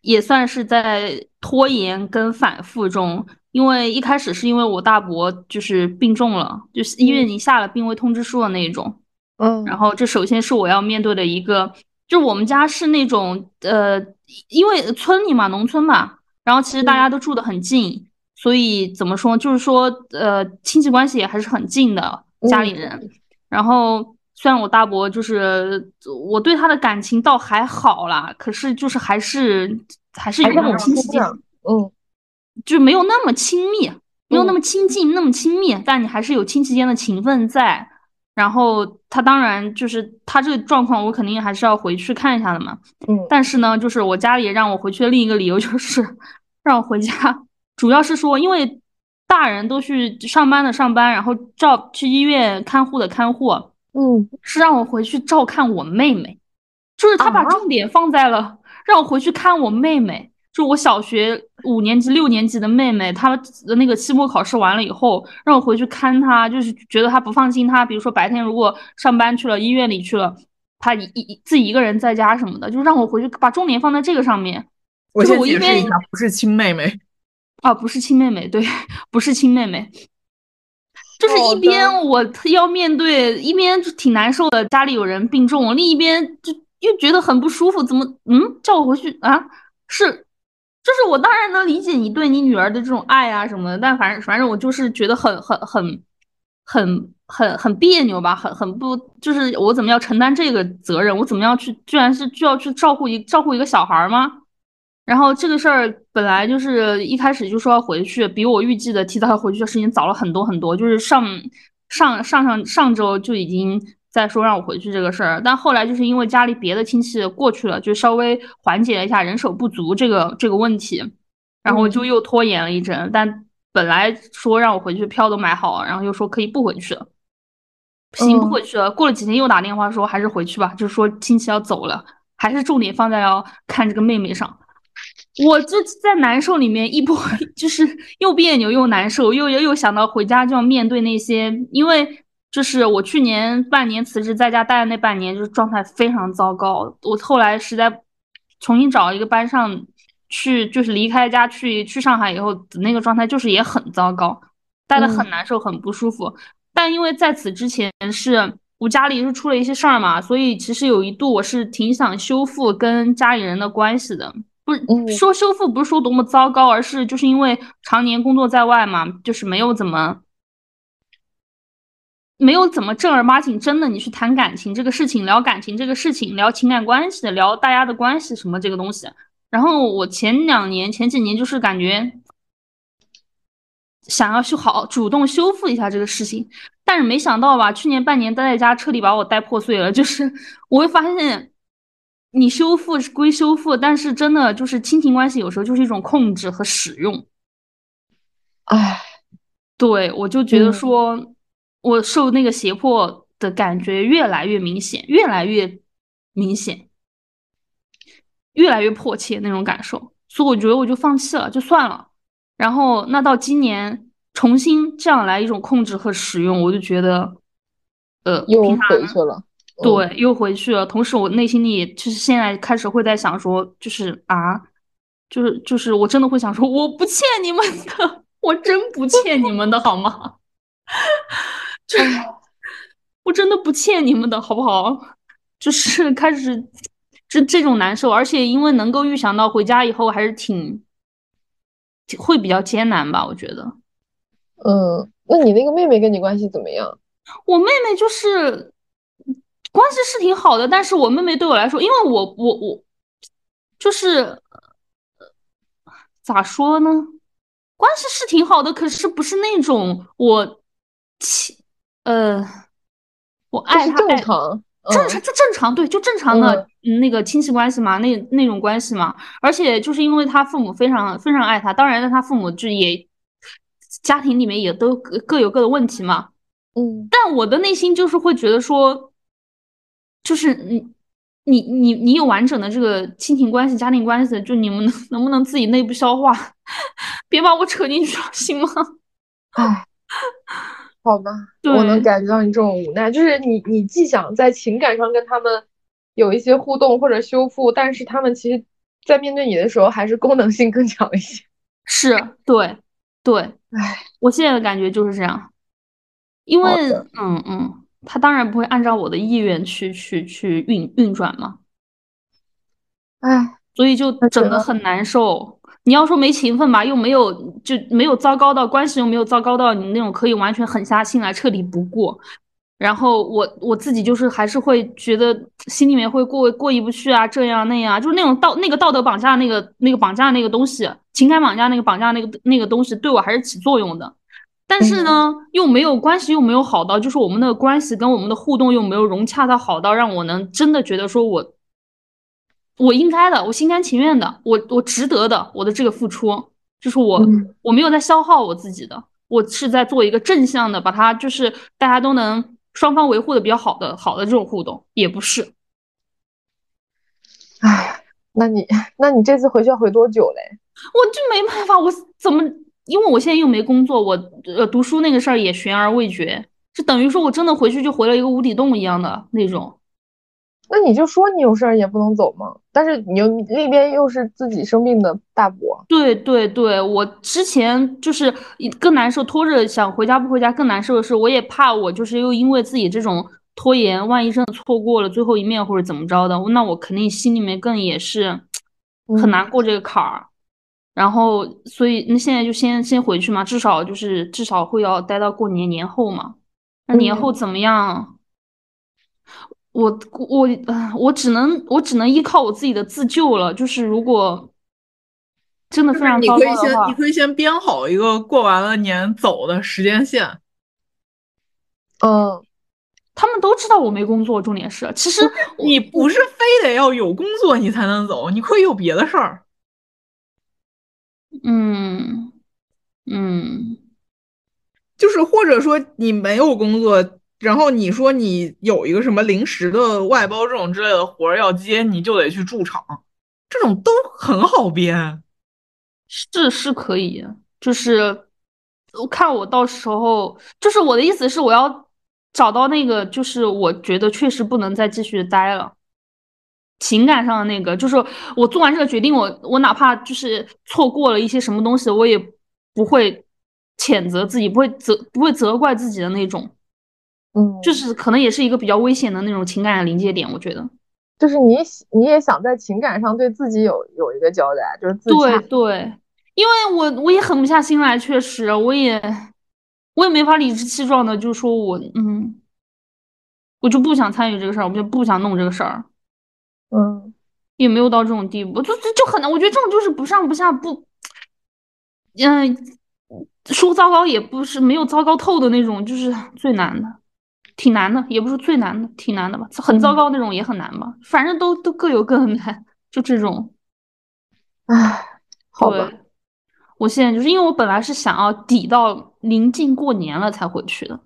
[SPEAKER 3] 也算是在拖延跟反复中，因为一开始是因为我大伯就是病重了，就是医院已经下了病危通知书的那种，
[SPEAKER 2] 嗯，
[SPEAKER 3] 然后这首先是我要面对的一个，就我们家是那种呃，因为村里嘛，农村嘛，然后其实大家都住得很近，所以怎么说，就是说呃，亲戚关系也还是很近的家里人，然后。虽然我大伯就是我对他的感情倒还好啦，可是就是还是还是有那种亲戚间，
[SPEAKER 2] 嗯，
[SPEAKER 3] 就没有那么亲密，没有那么亲近，那么亲密，但你还是有亲戚间的情分在。然后他当然就是他这个状况，我肯定还是要回去看一下的嘛。
[SPEAKER 2] 嗯，
[SPEAKER 3] 但是呢，就是我家里让我回去的另一个理由就是让我回家，主要是说因为大人都去上班的上班，然后照去医院看护的看护。
[SPEAKER 2] 嗯，
[SPEAKER 3] 是让我回去照看我妹妹，就是他把重点放在了让我回去看我妹妹，就我小学五年级、六年级的妹妹，她的那个期末考试完了以后，让我回去看她，就是觉得她不放心她，比如说白天如果上班去了、医院里去了，她一一自己一个人在家什么的，就让我回去把重点放在这个上面。
[SPEAKER 1] 我
[SPEAKER 3] 先
[SPEAKER 1] 解释一下，不是亲妹妹
[SPEAKER 3] 啊，不是亲妹妹，对，不是亲妹妹。就是一边我要面对，一边就挺难受的，家里有人病重，另一边就又觉得很不舒服。怎么，嗯，叫我回去啊？是，就是我当然能理解你对你女儿的这种爱啊什么的，但反正反正我就是觉得很很很很很很别扭吧，很很不，就是我怎么要承担这个责任？我怎么样去，居然是就要去照顾一照顾一个小孩吗？然后这个事儿本来就是一开始就说要回去，比我预计的提早回去的时间早了很多很多。就是上上上上上周就已经在说让我回去这个事儿，但后来就是因为家里别的亲戚过去了，就稍微缓解了一下人手不足这个这个问题，然后就又拖延了一阵。但本来说让我回去，票都买好，然后又说可以不回去了，行不回去了。过了几天又打电话说还是回去吧，就是说亲戚要走了，还是重点放在要看这个妹妹上。我就在难受里面一波，*laughs* 就是又别扭又难受，又又又想到回家就要面对那些，因为就是我去年半年辞职在家待的那半年，就是状态非常糟糕。我后来实在重新找一个班上去，就是离开家去去上海以后，那个状态就是也很糟糕，待的很难受，很不舒服。但因为在此之前是我家里是出了一些事儿嘛，所以其实有一度我是挺想修复跟家里人的关系的。不是说修复，不是说多么糟糕，而是就是因为常年工作在外嘛，就是没有怎么，没有怎么正儿八经真的你去谈感情这个事情，聊感情这个事情，聊情感关系的，聊大家的关系什么这个东西。然后我前两年、前几年就是感觉想要去好主动修复一下这个事情，但是没想到吧，去年半年待在家，彻底把我待破碎了。就是我会发现。你修复是归修复，但是真的就是亲情关系，有时候就是一种控制和使用。
[SPEAKER 2] 唉，
[SPEAKER 3] 对我就觉得说，我受那个胁迫的感觉越来越明显，越来越明显，越来越迫切那种感受，所以我觉得我就放弃了，就算了。然后那到今年重新这样来一种控制和使用，我就觉得，呃，
[SPEAKER 2] 又回去了。
[SPEAKER 3] 对，又回去了。同时，我内心里就是现在开始会在想说，就是啊，就是就是我真的会想说，我不欠你们的，我真不欠你们的，好吗？就 *laughs* 我真的不欠你们的，好不好？就是开始这这种难受，而且因为能够预想到回家以后还是挺会比较艰难吧，我觉得。
[SPEAKER 2] 嗯，那你那个妹妹跟你关系怎么样？
[SPEAKER 3] 我妹妹就是。关系是挺好的，但是我妹妹对我来说，因为我我我就是咋说呢？关系是挺好的，可是不是那种我亲呃我爱
[SPEAKER 2] 他正常
[SPEAKER 3] 正常就正常对就正常的那个亲戚关系嘛，那那种关系嘛。而且就是因为他父母非常非常爱他，当然了，他父母就也家庭里面也都各有各的问题嘛。
[SPEAKER 2] 嗯，
[SPEAKER 3] 但我的内心就是会觉得说。就是你，你，你，你有完整的这个亲情关系、家庭关系，就你们能 *laughs* 能不能自己内部消化，*laughs* 别把我扯进去，行吗？
[SPEAKER 2] 唉，好吧，我能感觉到你这种无奈，就是你，你既想在情感上跟他们有一些互动或者修复，但是他们其实，在面对你的时候，还是功能性更强一些。*laughs*
[SPEAKER 3] 是，对，对，
[SPEAKER 2] 唉，
[SPEAKER 3] 我现在的感觉就是这样，因为，嗯嗯。他当然不会按照我的意愿去去去运运转嘛，
[SPEAKER 2] 哎，
[SPEAKER 3] 所以就整的很难受。你要说没情分吧，又没有就没有糟糕到关系，又没有糟糕到你那种可以完全狠下心来彻底不过。然后我我自己就是还是会觉得心里面会过过意不去啊，这样那样，就是那种道那个道德绑架那个那个绑架那个东西，情感绑架那个绑架那个那个东西对我还是起作用的。但是呢，又没有关系，又没有好到，就是我们的关系跟我们的互动又没有融洽到好到让我能真的觉得说我，我应该的，我心甘情愿的，我我值得的，我的这个付出，就是我我没有在消耗我自己的，我是在做一个正向的，把它就是大家都能双方维护的比较好的好的这种互动，也不是。
[SPEAKER 2] 哎，那你那你这次回去要回多久嘞？*laughs*
[SPEAKER 3] 我就没办法，我怎么？因为我现在又没工作，我呃读书那个事儿也悬而未决，就等于说我真的回去就回了一个无底洞一样的那种。
[SPEAKER 2] 那你就说你有事儿也不能走吗？但是你又那边又是自己生病的大伯。
[SPEAKER 3] 对对对，我之前就是更难受，拖着想回家不回家更难受的是，我也怕我就是又因为自己这种拖延，万一真的错过了最后一面或者怎么着的，那我肯定心里面更也是很难过这个坎儿。然后，所以那现在就先先回去嘛，至少就是至少会要待到过年年后嘛。那年后怎么样？我我我只能我只能依靠我自己的自救了。就是如果真的非常糟糕
[SPEAKER 1] 的话，你可以先编好一个过完了年走的时间线。
[SPEAKER 2] 嗯，
[SPEAKER 3] 他们都知道我没工作，重点是，其实
[SPEAKER 1] 你不是非得要有工作你才能走，你可以有别的事儿。
[SPEAKER 3] 嗯嗯，
[SPEAKER 1] 就是或者说你没有工作，然后你说你有一个什么临时的外包这种之类的活儿要接，你就得去驻场，这种都很好编，
[SPEAKER 3] 是是可以，就是我看我到时候，就是我的意思是我要找到那个，就是我觉得确实不能再继续待了。情感上的那个，就是我做完这个决定，我我哪怕就是错过了一些什么东西，我也不会谴责自己，不会责不会责怪自己的那种。
[SPEAKER 2] 嗯，
[SPEAKER 3] 就是可能也是一个比较危险的那种情感的临界点，我觉得。
[SPEAKER 2] 就是你你也想在情感上对自己有有一个交代，就是自
[SPEAKER 3] 对对，因为我我也狠不下心来，确实我也我也没法理直气壮的就说我嗯，我就不想参与这个事儿，我就不想弄这个事儿。
[SPEAKER 2] 嗯，
[SPEAKER 3] 也没有到这种地步，就就就很难。我觉得这种就是不上不下不，嗯，说糟糕也不是没有糟糕透的那种，就是最难的，挺难的，也不是最难的，挺难的吧。很糟糕那种也很难吧，反正都都各有各的难，就这种。
[SPEAKER 2] 唉，好吧。
[SPEAKER 3] 我现在就是因为我本来是想要抵到临近过年了才回去的。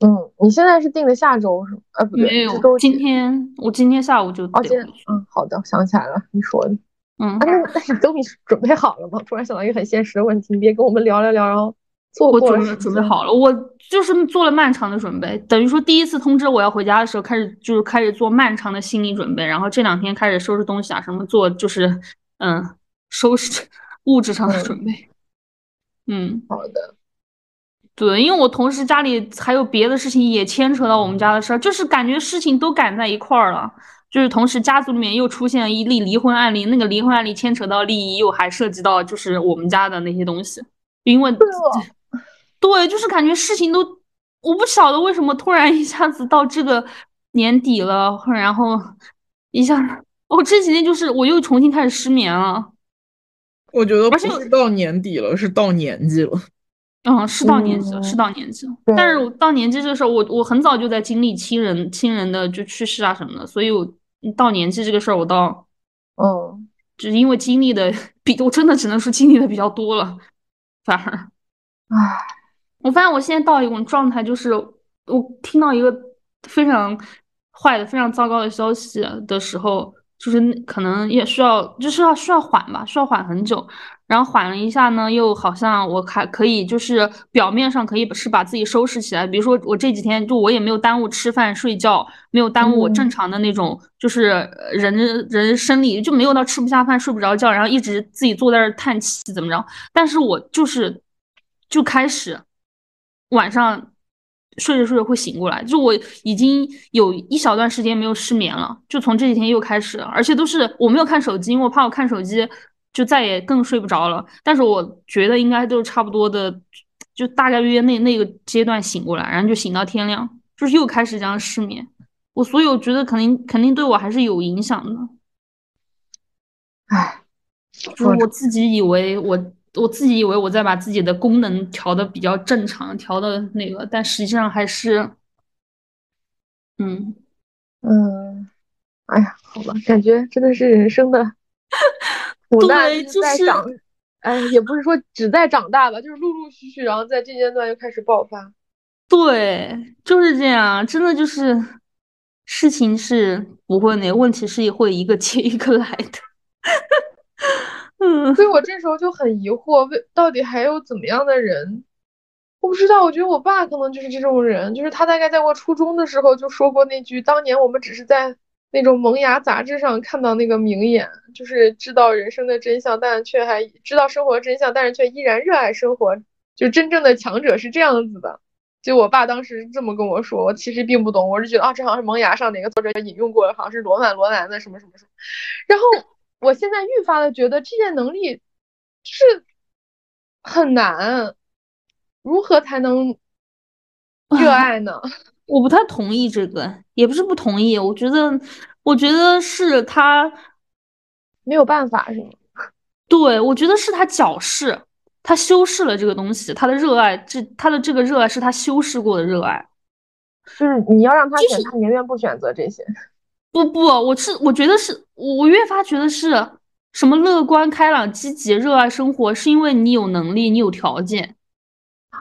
[SPEAKER 2] 嗯，你现在是定的下周是吗？呃，不对，
[SPEAKER 3] 没有，今天我今天下午就
[SPEAKER 2] 哦，今天嗯，好的，想起来了，你说的，
[SPEAKER 3] 嗯，
[SPEAKER 2] 那那你都你准备好了吗？突然想到一个很现实的问题，你别跟我们聊聊聊，然后做
[SPEAKER 3] 过准备准备好了，我就是做了漫长的准备，等于说第一次通知我要回家的时候，开始就是开始做漫长的心理准备，然后这两天开始收拾东西啊，什么做就是嗯，收拾物质上的准备，嗯，
[SPEAKER 2] 好的。
[SPEAKER 3] 对，因为我同时家里还有别的事情也牵扯到我们家的事儿，就是感觉事情都赶在一块儿了。就是同时家族里面又出现了一例离婚案例，那个离婚案例牵扯到利益，又还涉及到就是我们家的那些东西。因为对，就是感觉事情都，我不晓得为什么突然一下子到这个年底了，然后一下，我这几天就是我又重新开始失眠了。
[SPEAKER 1] 我觉得不是到年底了，是到年纪了。*laughs*
[SPEAKER 3] 嗯，是到年纪了，是到年纪了。但是我到年纪这个事儿，我我很早就在经历亲人亲人的就去世啊什么的，所以我到年纪这个事儿，我到，
[SPEAKER 2] 嗯，
[SPEAKER 3] 就是因为经历的 *laughs* 比我真的只能说经历的比较多了，反而，
[SPEAKER 2] 唉，
[SPEAKER 3] 我发现我现在到一种状态，就是我听到一个非常坏的、非常糟糕的消息的时候，就是可能也需要，就是要需要缓吧，需要缓很久。然后缓了一下呢，又好像我还可以，就是表面上可以是把自己收拾起来。比如说我这几天就我也没有耽误吃饭睡觉，没有耽误我正常的那种，就是人人生理就没有到吃不下饭睡不着觉，然后一直自己坐在这儿叹气怎么着。但是我就是就开始晚上睡着睡着会醒过来，就我已经有一小段时间没有失眠了，就从这几天又开始，而且都是我没有看手机，因为我怕我看手机。就再也更睡不着了，但是我觉得应该都是差不多的，就大概约那那个阶段醒过来，然后就醒到天亮，就是又开始这样失眠。我所以我觉得肯定肯定对我还是有影响的。
[SPEAKER 2] 唉，
[SPEAKER 3] 就是我自己以为我我自己以为我在把自己的功能调的比较正常，调的那个，但实际上还是，
[SPEAKER 2] 嗯嗯，哎呀，好吧，感觉真的是人生的。*laughs*
[SPEAKER 3] 对，
[SPEAKER 2] 就是，哎，也不是说只在长大吧，就是陆陆续续，然后在这阶段又开始爆发。
[SPEAKER 3] 对，就是这样，真的就是事情是不会那，问题是会一个接一个来的。嗯，
[SPEAKER 2] 所以我这时候就很疑惑，为到底还有怎么样的人？我不知道，我觉得我爸可能就是这种人，就是他大概在我初中的时候就说过那句：“当年我们只是在。”那种萌芽杂志上看到那个名言，就是知道人生的真相，但却还知道生活真相，但是却依然热爱生活。就真正的强者是这样子的。就我爸当时这么跟我说，我其实并不懂，我是觉得啊，这好像是萌芽上哪个作者引用过，好像是罗曼罗兰的什么什么什么。然后我现在愈发的觉得这些能力是很难，如何才能热爱呢？*laughs*
[SPEAKER 3] 我不太同意这个，也不是不同意，我觉得，我觉得是他
[SPEAKER 2] 没有办法，是吗？*laughs*
[SPEAKER 3] 对，我觉得是他矫饰，他修饰了这个东西，他的热爱，这他的这个热爱是他修饰过的热爱，
[SPEAKER 2] 就是你要让他选，他宁愿不选择这些。
[SPEAKER 3] 不不，我是我觉得是我越发觉得是什么乐观开朗积极热爱生活，是因为你有能力，你有条件。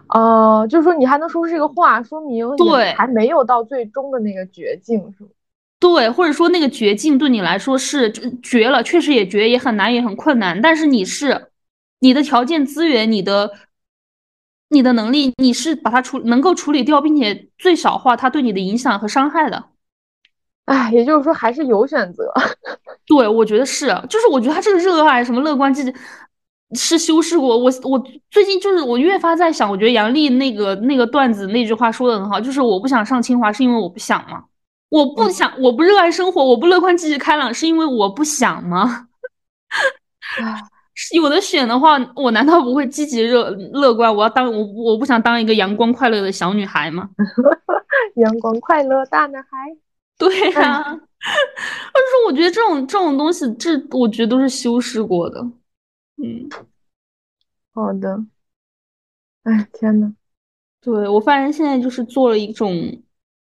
[SPEAKER 2] 哦，就是说你还能说出这个话，说明
[SPEAKER 3] 对
[SPEAKER 2] 还没有到最终的那个绝境，是吗？
[SPEAKER 3] 对，或者说那个绝境对你来说是绝了，确实也绝，也很难，也很困难。但是你是你的条件资源，你的你的能力，你是把它处能够处理掉，并且最小化它对你的影响和伤害的。
[SPEAKER 2] 哎，也就是说还是有选择。*laughs*
[SPEAKER 3] 对，我觉得是，就是我觉得他这个热爱什么乐观积极是修饰过。我我最近就是我越发在想，我觉得杨笠那个那个段子那句话说的很好，就是我不想上清华是因为我不想吗？我不想，我不热爱生活，我不乐观积极开朗是因为我不想吗？*laughs* 有的选的话，我难道不会积极热乐观？我要当我我不想当一个阳光快乐的小女孩吗？*laughs*
[SPEAKER 2] 阳光快乐大男孩。
[SPEAKER 3] 对 *laughs* 呀，*laughs* 但是我觉得这种这种东西，这我觉得都是修饰过的。嗯，
[SPEAKER 2] 好的。哎，天呐，
[SPEAKER 3] 对我发现现在就是做了一种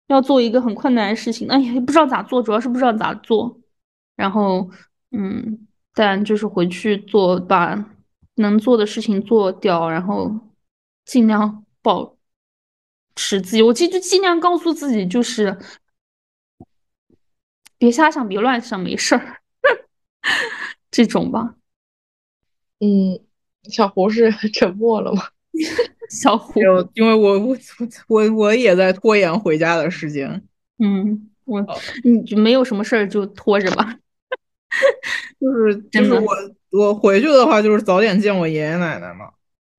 [SPEAKER 3] 要做一个很困难的事情，哎呀，不知道咋做，主要是不知道咋做。然后，嗯，但就是回去做，把能做的事情做掉，然后尽量保持自己。我其实尽量告诉自己，就是。别瞎想，别乱想，没事儿，*laughs* 这种吧。
[SPEAKER 2] 嗯，小胡是 *laughs* 沉默了吗？*laughs*
[SPEAKER 3] 小胡，
[SPEAKER 1] 因为我我我我也在拖延回家的时间。
[SPEAKER 3] 嗯，我你就没有什么事儿就拖着吧。
[SPEAKER 1] 就是就是我我回去的话，就是早点见我爷爷奶奶嘛。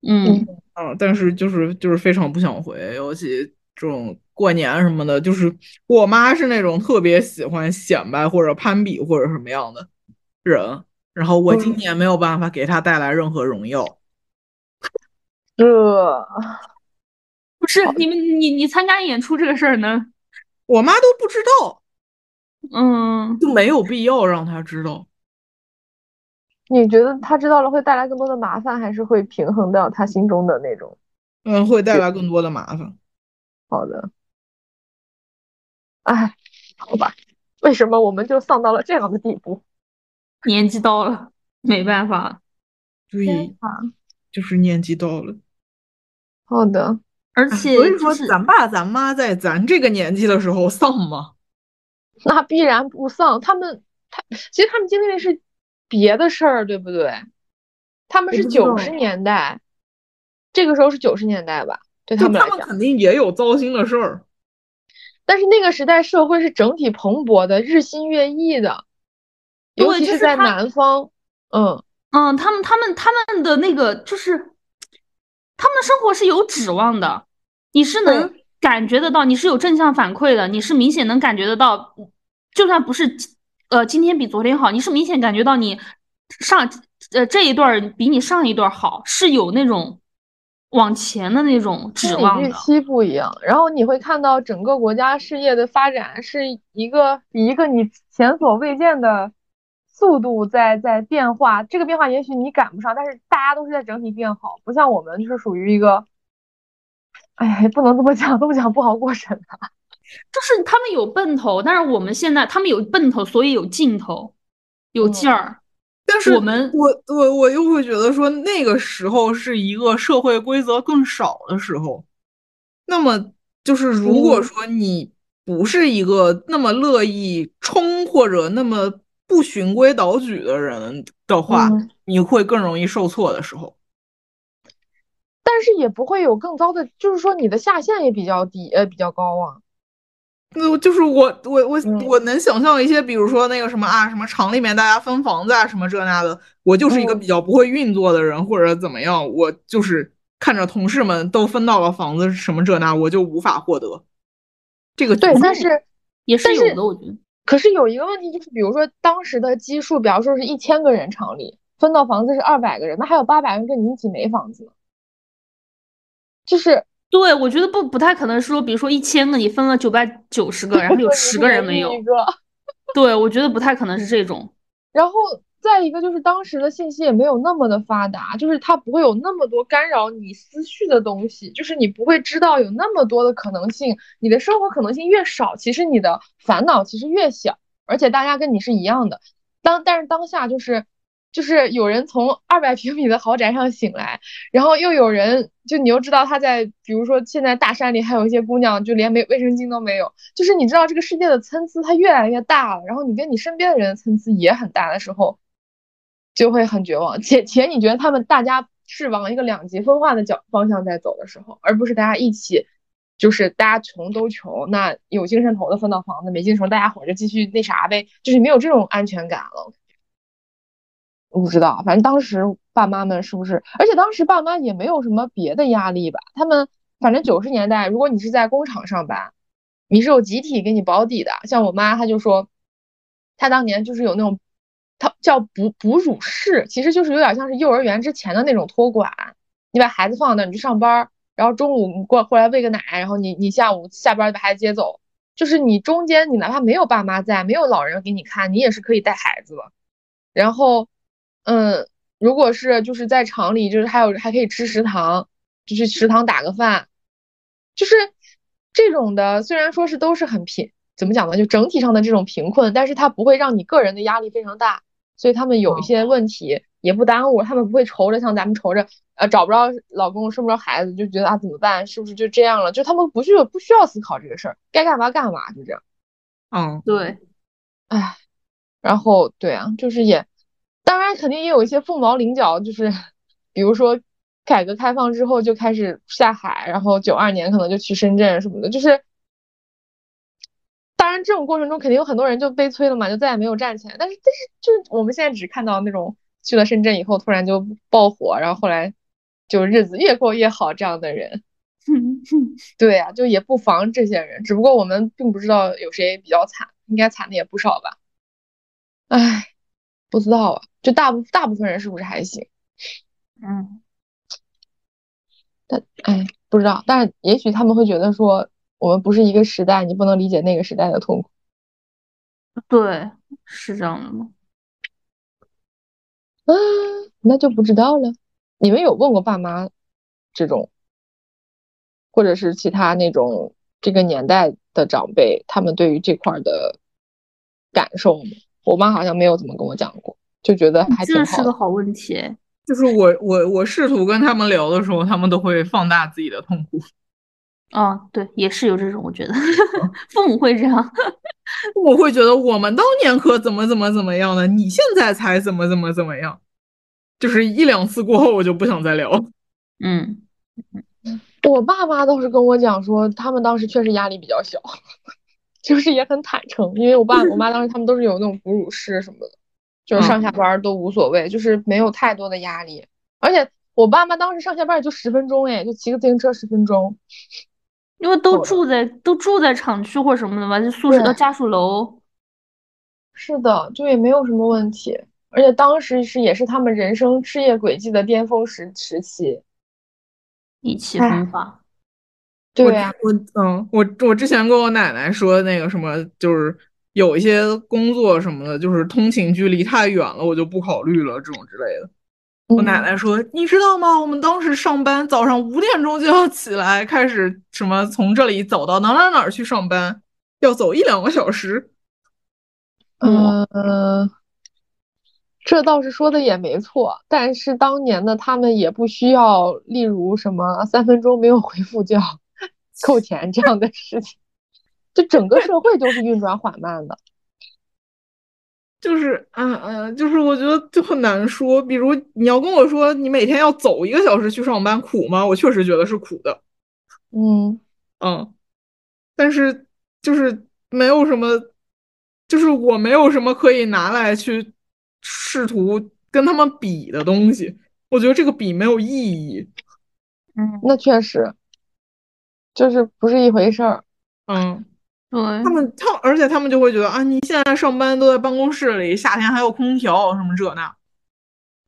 [SPEAKER 3] 嗯
[SPEAKER 1] 嗯，但是就是就是非常不想回，尤其这种。过年什么的，就是我妈是那种特别喜欢显摆或者攀比或者什么样的人，然后我今年没有办法给她带来任何荣耀。
[SPEAKER 2] 这
[SPEAKER 3] 不是你们你你参加演出这个事儿呢？
[SPEAKER 1] 我妈都不知道，
[SPEAKER 3] 嗯，
[SPEAKER 1] 就没有必要让她知道。
[SPEAKER 2] 你觉得她知道了会带来更多的麻烦，还是会平衡掉她心中的那种？
[SPEAKER 1] 嗯，会带来更多的麻烦。
[SPEAKER 2] 好的。哎，好吧，为什么我们就丧到了这样的地步？
[SPEAKER 3] 年纪到了，没办法。
[SPEAKER 1] 对，就是年纪到了。
[SPEAKER 2] 好的，
[SPEAKER 3] 而且
[SPEAKER 1] 所以说，咱爸咱妈在咱这个年纪的时候丧吗？*laughs*
[SPEAKER 2] 那必然不丧。他们，他其实他们经历的是别的事儿，对不对？他们是九十年代，这个时候是九十年代吧？对他们来
[SPEAKER 1] 讲，肯定也有糟心的事儿。
[SPEAKER 2] 但是那个时代社会是整体蓬勃的，日新月异的，尤其
[SPEAKER 3] 是
[SPEAKER 2] 在南方。嗯
[SPEAKER 3] 嗯，他们他们他们的那个就是，他们的生活是有指望的，你是能感觉得到，你是有正向反馈的，你是明显能感觉得到，就算不是呃今天比昨天好，你是明显感觉到你上呃这一段比你上一段好，是有那种。往前的那种指望
[SPEAKER 2] 预期不一样，然后你会看到整个国家事业的发展是一个以一个你前所未见的速度在在变化。这个变化也许你赶不上，但是大家都是在整体变好，不像我们就是属于一个，哎呀，也不能这么讲，这么讲不好过审啊。*laughs*
[SPEAKER 3] 就是他们有奔头，但是我们现在他们有奔头，所以有劲头，有劲儿。
[SPEAKER 1] 但是
[SPEAKER 3] 我们
[SPEAKER 1] 我我我又会觉得说那个时候是一个社会规则更少的时候，那么就是如果说你不是一个那么乐意冲或者那么不循规蹈矩的人的话，你会更容易受挫的时候。
[SPEAKER 2] 但是也不会有更糟的，就是说你的下限也比较低，呃，比较高啊。
[SPEAKER 1] 那就是我我我我能想象一些，比如说那个什么啊，什么厂里面大家分房子啊，什么这那的。我就是一个比较不会运作的人，或者怎么样，我就是看着同事们都分到了房子，什么这那，我就无法获得这个。
[SPEAKER 2] 对，但是
[SPEAKER 3] 也是有的，我觉得。
[SPEAKER 2] 可是有一个问题就是，比如说当时的基数，比方说是一千个人厂里分到房子是二百个人，那还有八百人跟你一起没房子，就是。
[SPEAKER 3] 对，我觉得不不太可能说，比如说一千个你分了九百九十个，然后有十个人没有。*laughs* 对，我觉得不太可能是这种。
[SPEAKER 2] 然后再一个就是当时的信息也没有那么的发达，就是它不会有那么多干扰你思绪的东西，就是你不会知道有那么多的可能性。你的生活可能性越少，其实你的烦恼其实越小，而且大家跟你是一样的。当但是当下就是。就是有人从二百平米的豪宅上醒来，然后又有人，就你又知道他在，比如说现在大山里还有一些姑娘，就连没卫生巾都没有。就是你知道这个世界的参差它越来越大了，然后你跟你身边的人参差也很大的时候，就会很绝望。且且你觉得他们大家是往一个两极分化的角方向在走的时候，而不是大家一起，就是大家穷都穷，那有精神头的分到房子，没精神大家伙就继续那啥呗，就是没有这种安全感了。我不知道，反正当时爸妈们是不是？而且当时爸妈也没有什么别的压力吧？他们反正九十年代，如果你是在工厂上班，你是有集体给你保底的。像我妈，她就说，她当年就是有那种，她叫哺哺乳室，其实就是有点像是幼儿园之前的那种托管。你把孩子放那，你去上班，然后中午你过过来喂个奶，然后你你下午下班就把孩子接走，就是你中间你哪怕没有爸妈在，没有老人给你看，你也是可以带孩子的。然后。嗯，如果是就是在厂里，就是还有还可以吃食堂，就去食堂打个饭，就是这种的。虽然说是都是很贫，怎么讲呢？就整体上的这种贫困，但是它不会让你个人的压力非常大，所以他们有一些问题也不耽误，他们不会愁着像咱们愁着，呃，找不着老公，生不着孩子，就觉得啊怎么办？是不是就这样了？就他们不需要不需要思考这个事儿，该干嘛干嘛，就这样。
[SPEAKER 1] 嗯，
[SPEAKER 3] 对，
[SPEAKER 2] 唉，然后对啊，就是也。当然，肯定也有一些凤毛麟角，就是比如说改革开放之后就开始下海，然后九二年可能就去深圳什么的，就是当然这种过程中肯定有很多人就悲催了嘛，就再也没有站起来。但是但是就我们现在只看到那种去了深圳以后突然就爆火，然后后来就日子越过越好这样的人，*laughs* 对呀，就也不妨这些人，只不过我们并不知道有谁比较惨，应该惨的也不少吧？唉。不知道啊，就大部大部分人是不是还行？
[SPEAKER 3] 嗯，
[SPEAKER 2] 但哎，不知道，但是也许他们会觉得说，我们不是一个时代，你不能理解那个时代的痛苦。
[SPEAKER 3] 对，是这样的吗？
[SPEAKER 2] 啊，那就不知道了。你们有问过爸妈这种，或者是其他那种这个年代的长辈，他们对于这块的感受吗？我妈好像没有怎么跟我讲过，就觉得还挺好。
[SPEAKER 3] 这是个好问题，
[SPEAKER 1] 就是我我我试图跟他们聊的时候，他们都会放大自己的痛苦。*laughs*
[SPEAKER 3] 哦，对，也是有这种，我觉得 *laughs* 父母会这样，*laughs*
[SPEAKER 1] 我会觉得我们当年可怎么怎么怎么样呢，你现在才怎么怎么怎么样。就是一两次过后，我就不想再聊。
[SPEAKER 3] 嗯，
[SPEAKER 2] 我爸妈倒是跟我讲说，他们当时确实压力比较小。就是也很坦诚，因为我爸我妈 *laughs* 当时他们都是有那种哺乳室什么的，就是上下班都无所谓，就是没有太多的压力。而且我爸妈当时上下班也就十分钟，哎，就骑个自行车十分钟。
[SPEAKER 3] 因为都住在都住在厂区或什么的吧，就宿舍的家属楼。
[SPEAKER 2] 是的，就也没有什么问题。而且当时是也是他们人生事业轨迹的巅峰时时期，
[SPEAKER 3] 意气风发。
[SPEAKER 2] 对呀，
[SPEAKER 1] 我嗯，我我之前跟我奶奶说那个什么，就是有一些工作什么的，就是通勤距离太远了，我就不考虑了这种之类的。我奶奶说，你知道吗？我们当时上班早上五点钟就要起来，开始什么从这里走到哪哪哪去上班，要走一两个小时。
[SPEAKER 2] 嗯，这倒是说的也没错，但是当年的他们也不需要，例如什么三分钟没有回复就要。扣钱这样的事情，就整个社会都是运转缓慢的，*laughs*
[SPEAKER 1] 就是嗯嗯，就是我觉得就很难说。比如你要跟我说你每天要走一个小时去上班，苦吗？我确实觉得是苦的。
[SPEAKER 2] 嗯
[SPEAKER 1] 嗯，但是就是没有什么，就是我没有什么可以拿来去试图跟他们比的东西。我觉得这个比没有意义。
[SPEAKER 3] 嗯，
[SPEAKER 2] 那确实。就是不是一回事儿，
[SPEAKER 1] 嗯，
[SPEAKER 3] 对
[SPEAKER 1] 他们，他而且他们就会觉得啊，你现在上班都在办公室里，夏天还有空调，什么这那，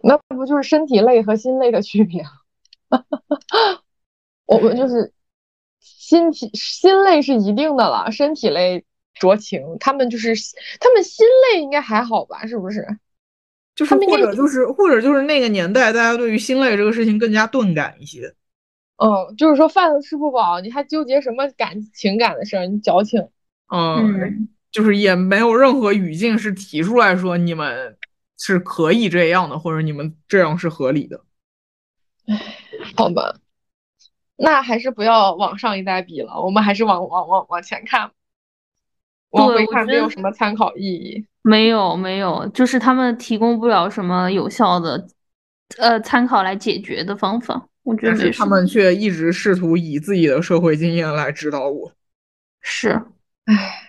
[SPEAKER 2] 那不就是身体累和心累的区别？*laughs* 我们就是心体心累是一定的了，身体累酌情。他们就是他们心累应该还好吧？是不是？
[SPEAKER 1] 就是或者就是或者就是那个年代，大家对于心累这个事情更加钝感一些。
[SPEAKER 2] 嗯，就是说饭都吃不饱，你还纠结什么感情感的事儿？你矫情。
[SPEAKER 1] 嗯，就是也没有任何语境是提出来说你们是可以这样的，或者你们这样是合理的。
[SPEAKER 2] 唉，好吧，那还是不要往上一代比了，我们还是往往往往前看，往回看没有什么参考意义。
[SPEAKER 3] 没有没有，就是他们提供不了什么有效的呃参考来解决的方法。我觉得
[SPEAKER 1] 是他们却一直试图以自己的社会经验来指导我。
[SPEAKER 3] 是，
[SPEAKER 2] 唉，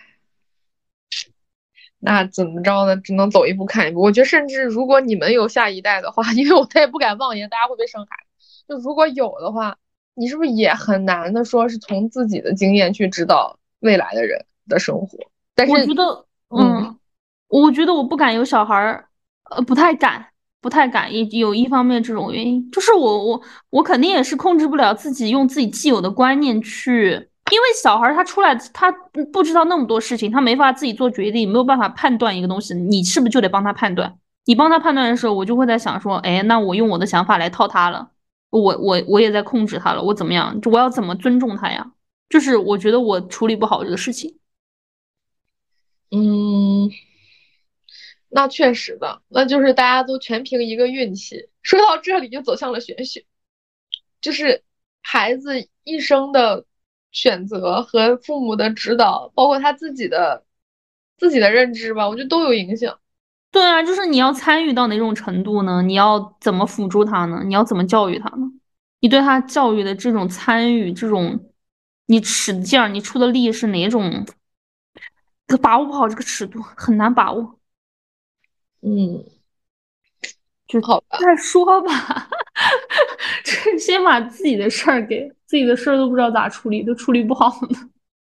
[SPEAKER 2] 那怎么着呢？只能走一步看一步。我觉得，甚至如果你们有下一代的话，因为我再也不敢妄言大家会不会生孩子。就如果有的话，你是不是也很难的说是从自己的经验去指导未来的人的生活？但是
[SPEAKER 3] 我觉得，嗯，我觉得我不敢有小孩儿，呃，不太敢。不太敢，也有一方面这种原因，就是我我我肯定也是控制不了自己，用自己既有的观念去，因为小孩他出来他不知道那么多事情，他没法自己做决定，没有办法判断一个东西，你是不是就得帮他判断？你帮他判断的时候，我就会在想说，哎，那我用我的想法来套他了，我我我也在控制他了，我怎么样？我要怎么尊重他呀？就是我觉得我处理不好这个事情，
[SPEAKER 2] 嗯。那确实的，那就是大家都全凭一个运气。说到这里，就走向了玄学，就是孩子一生的选择和父母的指导，包括他自己的自己的认知吧，我觉得都有影响。
[SPEAKER 3] 对啊，就是你要参与到哪种程度呢？你要怎么辅助他呢？你要怎么教育他呢？你对他教育的这种参与，这种你使劲儿，你出的力是哪种？把握不好这个尺度，很难把握。
[SPEAKER 2] 嗯，
[SPEAKER 3] 就
[SPEAKER 2] 好吧，
[SPEAKER 3] 再说吧。*laughs* 这先把自己的事儿给自己的事儿都不知道咋处理，都处理不好呢。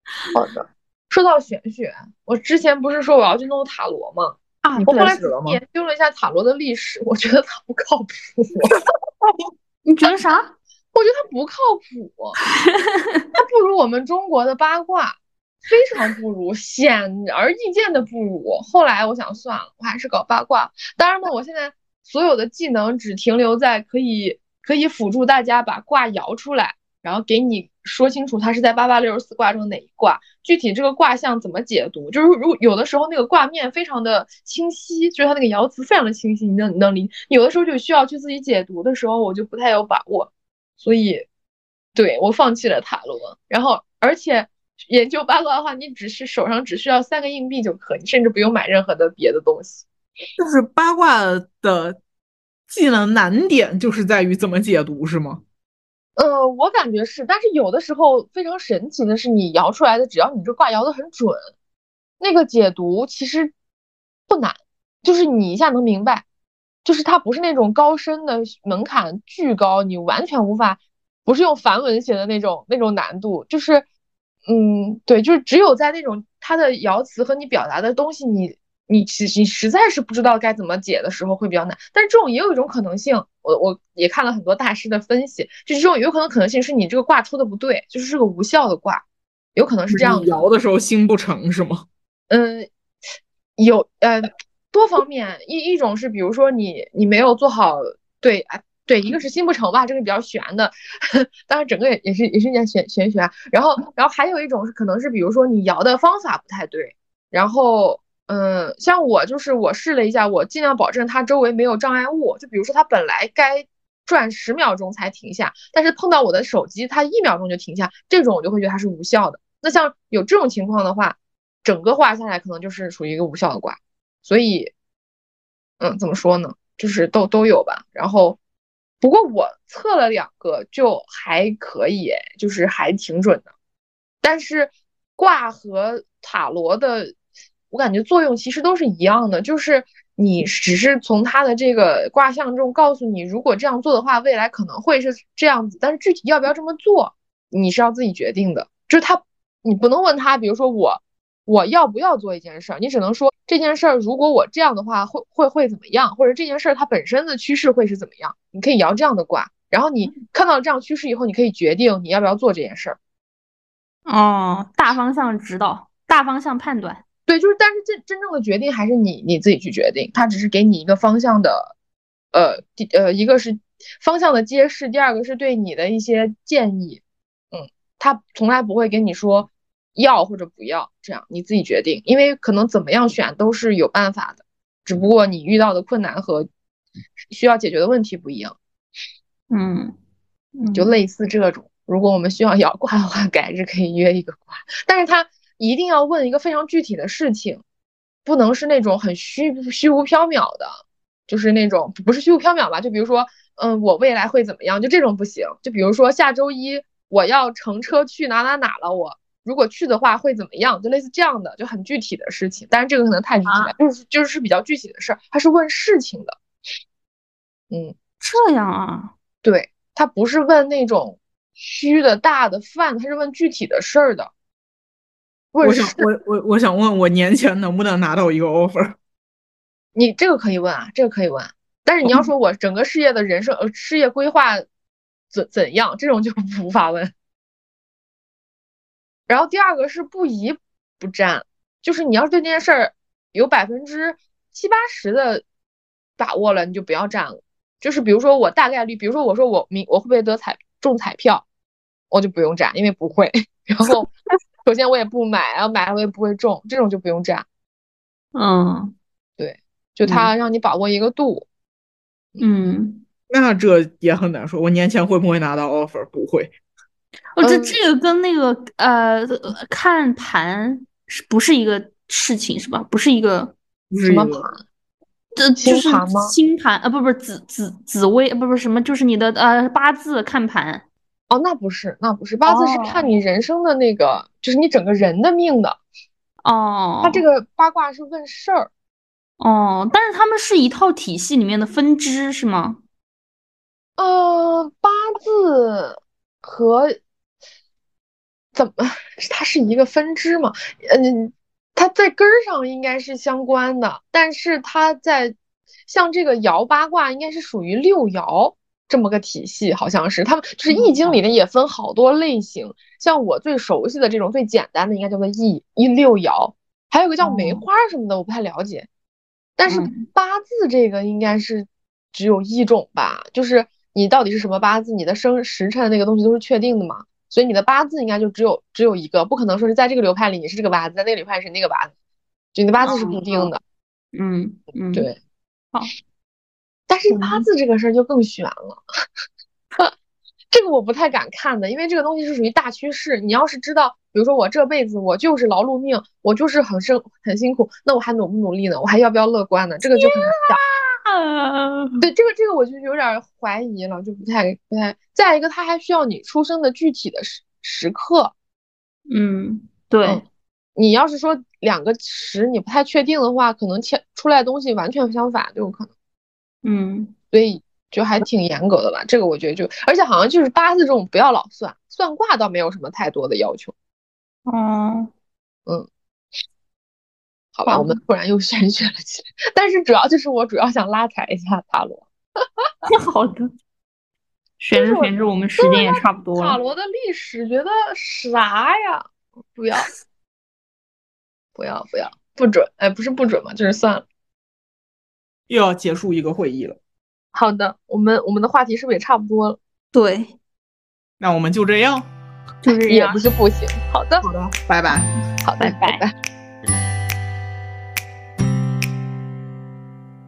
[SPEAKER 3] *laughs*
[SPEAKER 2] 好的，说到玄学，我之前不是说我要去弄塔罗吗？
[SPEAKER 3] 啊，
[SPEAKER 2] 我后来研究了一下塔罗的历史，我觉得它不靠谱。*laughs*
[SPEAKER 3] 你觉得啥？
[SPEAKER 2] 我觉得它不靠谱，它不如我们中国的八卦。非常不如，显而易见的不如。后来我想算了，我还是搞八卦。当然呢，我现在所有的技能只停留在可以可以辅助大家把卦摇出来，然后给你说清楚它是在八八六十四卦中哪一卦，具体这个卦象怎么解读。就是如有的时候那个卦面非常的清晰，就是它那个爻辞非常的清晰，你能能理。有的时候就需要去自己解读的时候，我就不太有把握，所以对我放弃了塔罗。然后而且。研究八卦的话，你只是手上只需要三个硬币就可以，甚至不用买任何的别的东西。
[SPEAKER 1] 就是八卦的技能难点就是在于怎么解读，是吗？
[SPEAKER 2] 呃，我感觉是，但是有的时候非常神奇的是，你摇出来的，只要你这卦摇的很准，那个解读其实不难，就是你一下能明白，就是它不是那种高深的门槛巨高，你完全无法，不是用梵文写的那种那种难度，就是。嗯，对，就是只有在那种他的爻辞和你表达的东西，你你实你实在是不知道该怎么解的时候会比较难。但是这种也有一种可能性，我我也看了很多大师的分析，就是这种有可能可能性是你这个卦出的不对，就是是个无效的卦，有可能是这样。
[SPEAKER 1] 爻的时候心不诚是吗？*laughs*
[SPEAKER 2] 嗯，有呃多方面，一一种是比如说你你没有做好对啊。对，一个是心不诚吧，这个比较悬的，*laughs* 当然整个也也是也是一件玄玄学。然后，然后还有一种是可能是，比如说你摇的方法不太对。然后，嗯，像我就是我试了一下，我尽量保证它周围没有障碍物。就比如说它本来该转十秒钟才停下，但是碰到我的手机，它一秒钟就停下，这种我就会觉得它是无效的。那像有这种情况的话，整个画下来可能就是属于一个无效的卦。所以，嗯，怎么说呢？就是都都有吧。然后。不过我测了两个就还可以，就是还挺准的。但是卦和塔罗的，我感觉作用其实都是一样的，就是你只是从它的这个卦象中告诉你，如果这样做的话，未来可能会是这样子。但是具体要不要这么做，你是要自己决定的。就是他，你不能问他，比如说我。我要不要做一件事儿？你只能说这件事儿，如果我这样的话，会会会怎么样？或者这件事儿它本身的趋势会是怎么样？你可以摇这样的卦，然后你看到这样趋势以后，你可以决定你要不要做这件事儿。
[SPEAKER 3] 哦，大方向指导，大方向判断。
[SPEAKER 2] 对，就是，但是真真正的决定还是你你自己去决定。他只是给你一个方向的，呃，第呃，一个是方向的揭示，第二个是对你的一些建议。嗯，他从来不会跟你说。要或者不要，这样你自己决定，因为可能怎么样选都是有办法的，只不过你遇到的困难和需要解决的问题不一样。
[SPEAKER 3] 嗯，
[SPEAKER 2] 就类似这种，如果我们需要摇卦的话，改日可以约一个卦，但是他一定要问一个非常具体的事情，不能是那种很虚虚无缥缈的，就是那种不是虚无缥缈吧？就比如说，嗯，我未来会怎么样？就这种不行。就比如说下周一我要乘车去哪哪哪了，我如果去的话会怎么样？就类似这样的，就很具体的事情。但是这个可能太具体了，就是就是比较具体的事儿，它是问事情的。嗯，
[SPEAKER 3] 这样啊？
[SPEAKER 2] 对，他不是问那种虚的大的范，他是问具体的事儿的。
[SPEAKER 1] 我想我我我想问我年前能不能拿到一个 offer？
[SPEAKER 2] 你这个可以问啊，这个可以问。但是你要说我整个事业的人生呃事业规划怎怎样，这种就无法问。然后第二个是不疑不占，就是你要是对这件事儿有百分之七八十的把握了，你就不要占了。就是比如说我大概率，比如说我说我明我会不会得彩中彩票，我就不用占，因为不会。*laughs* 然后。首先我也不买，然后买了我也不会中，这种就不用占。
[SPEAKER 3] 嗯，
[SPEAKER 2] 对，就他让你把握一个度。
[SPEAKER 3] 嗯，
[SPEAKER 1] 那这也很难说。我年前会不会拿到 offer？不会。
[SPEAKER 3] 哦，这这个跟那个呃看盘是不是一个事情是吧？不是一个
[SPEAKER 2] 什么盘？
[SPEAKER 3] 这就是
[SPEAKER 2] 盘吗？
[SPEAKER 3] 星盘啊，不不紫紫紫微，不不什么，就是你的呃八字看盘。
[SPEAKER 2] 哦，那不是，那不是八字是看你人生的那个，就是你整个人的命的。
[SPEAKER 3] 哦，
[SPEAKER 2] 他这个八卦是问事儿。
[SPEAKER 3] 哦，但是他们是一套体系里面的分支，是吗？
[SPEAKER 2] 呃，八字和怎么，它是一个分支嘛？嗯，它在根儿上应该是相关的，但是它在像这个爻八卦应该是属于六爻。这么个体系好像是，他们就是易经里面也分好多类型，像我最熟悉的这种最简单的应该叫做易易六爻，还有个叫梅花什么的，我不太了解。但是八字这个应该是只有一种吧，就是你到底是什么八字，你的生时辰那个东西都是确定的嘛，所以你的八字应该就只有只有一个，不可能说是在这个流派里你是这个八字，在那个流派是那个八字，就你的八字是固定的。
[SPEAKER 3] 嗯嗯，
[SPEAKER 2] 对，
[SPEAKER 3] 好。
[SPEAKER 2] 但是八字这个事儿就更悬了，*laughs* 这个我不太敢看的，因为这个东西是属于大趋势。你要是知道，比如说我这辈子我就是劳碌命，我就是很生很辛苦，那我还努不努力呢？我还要不要乐观呢？这个就很难讲。对，这个这个我就有点怀疑了，就不太不太。再一个，他还需要你出生的具体的时时刻。
[SPEAKER 3] 嗯，对。
[SPEAKER 2] 你要是说两个时你不太确定的话，可能切出来东西完全相反都有可能。
[SPEAKER 3] 嗯，
[SPEAKER 2] 所以就还挺严格的吧。这个我觉得就，而且好像就是八字这种不要老算，算卦倒没有什么太多的要求。
[SPEAKER 3] 哦，
[SPEAKER 2] 嗯，好吧，我们突然又玄学了起来。但是主要就是我主要想拉踩一下塔罗。*laughs*
[SPEAKER 3] 好的，玄着玄着，我们时间也差不多了。
[SPEAKER 2] 塔罗的历史觉得啥呀？不要，不要，不要，不准！哎，不是不准嘛，就是算了。
[SPEAKER 1] 又要结束一个会议了。
[SPEAKER 2] 好的，我们我们的话题是不是也差不多了？
[SPEAKER 3] 对，
[SPEAKER 1] 那我们就这样，
[SPEAKER 3] 就是
[SPEAKER 2] 也不是不行。好的，
[SPEAKER 1] 好的，拜拜。
[SPEAKER 2] 好的，拜拜。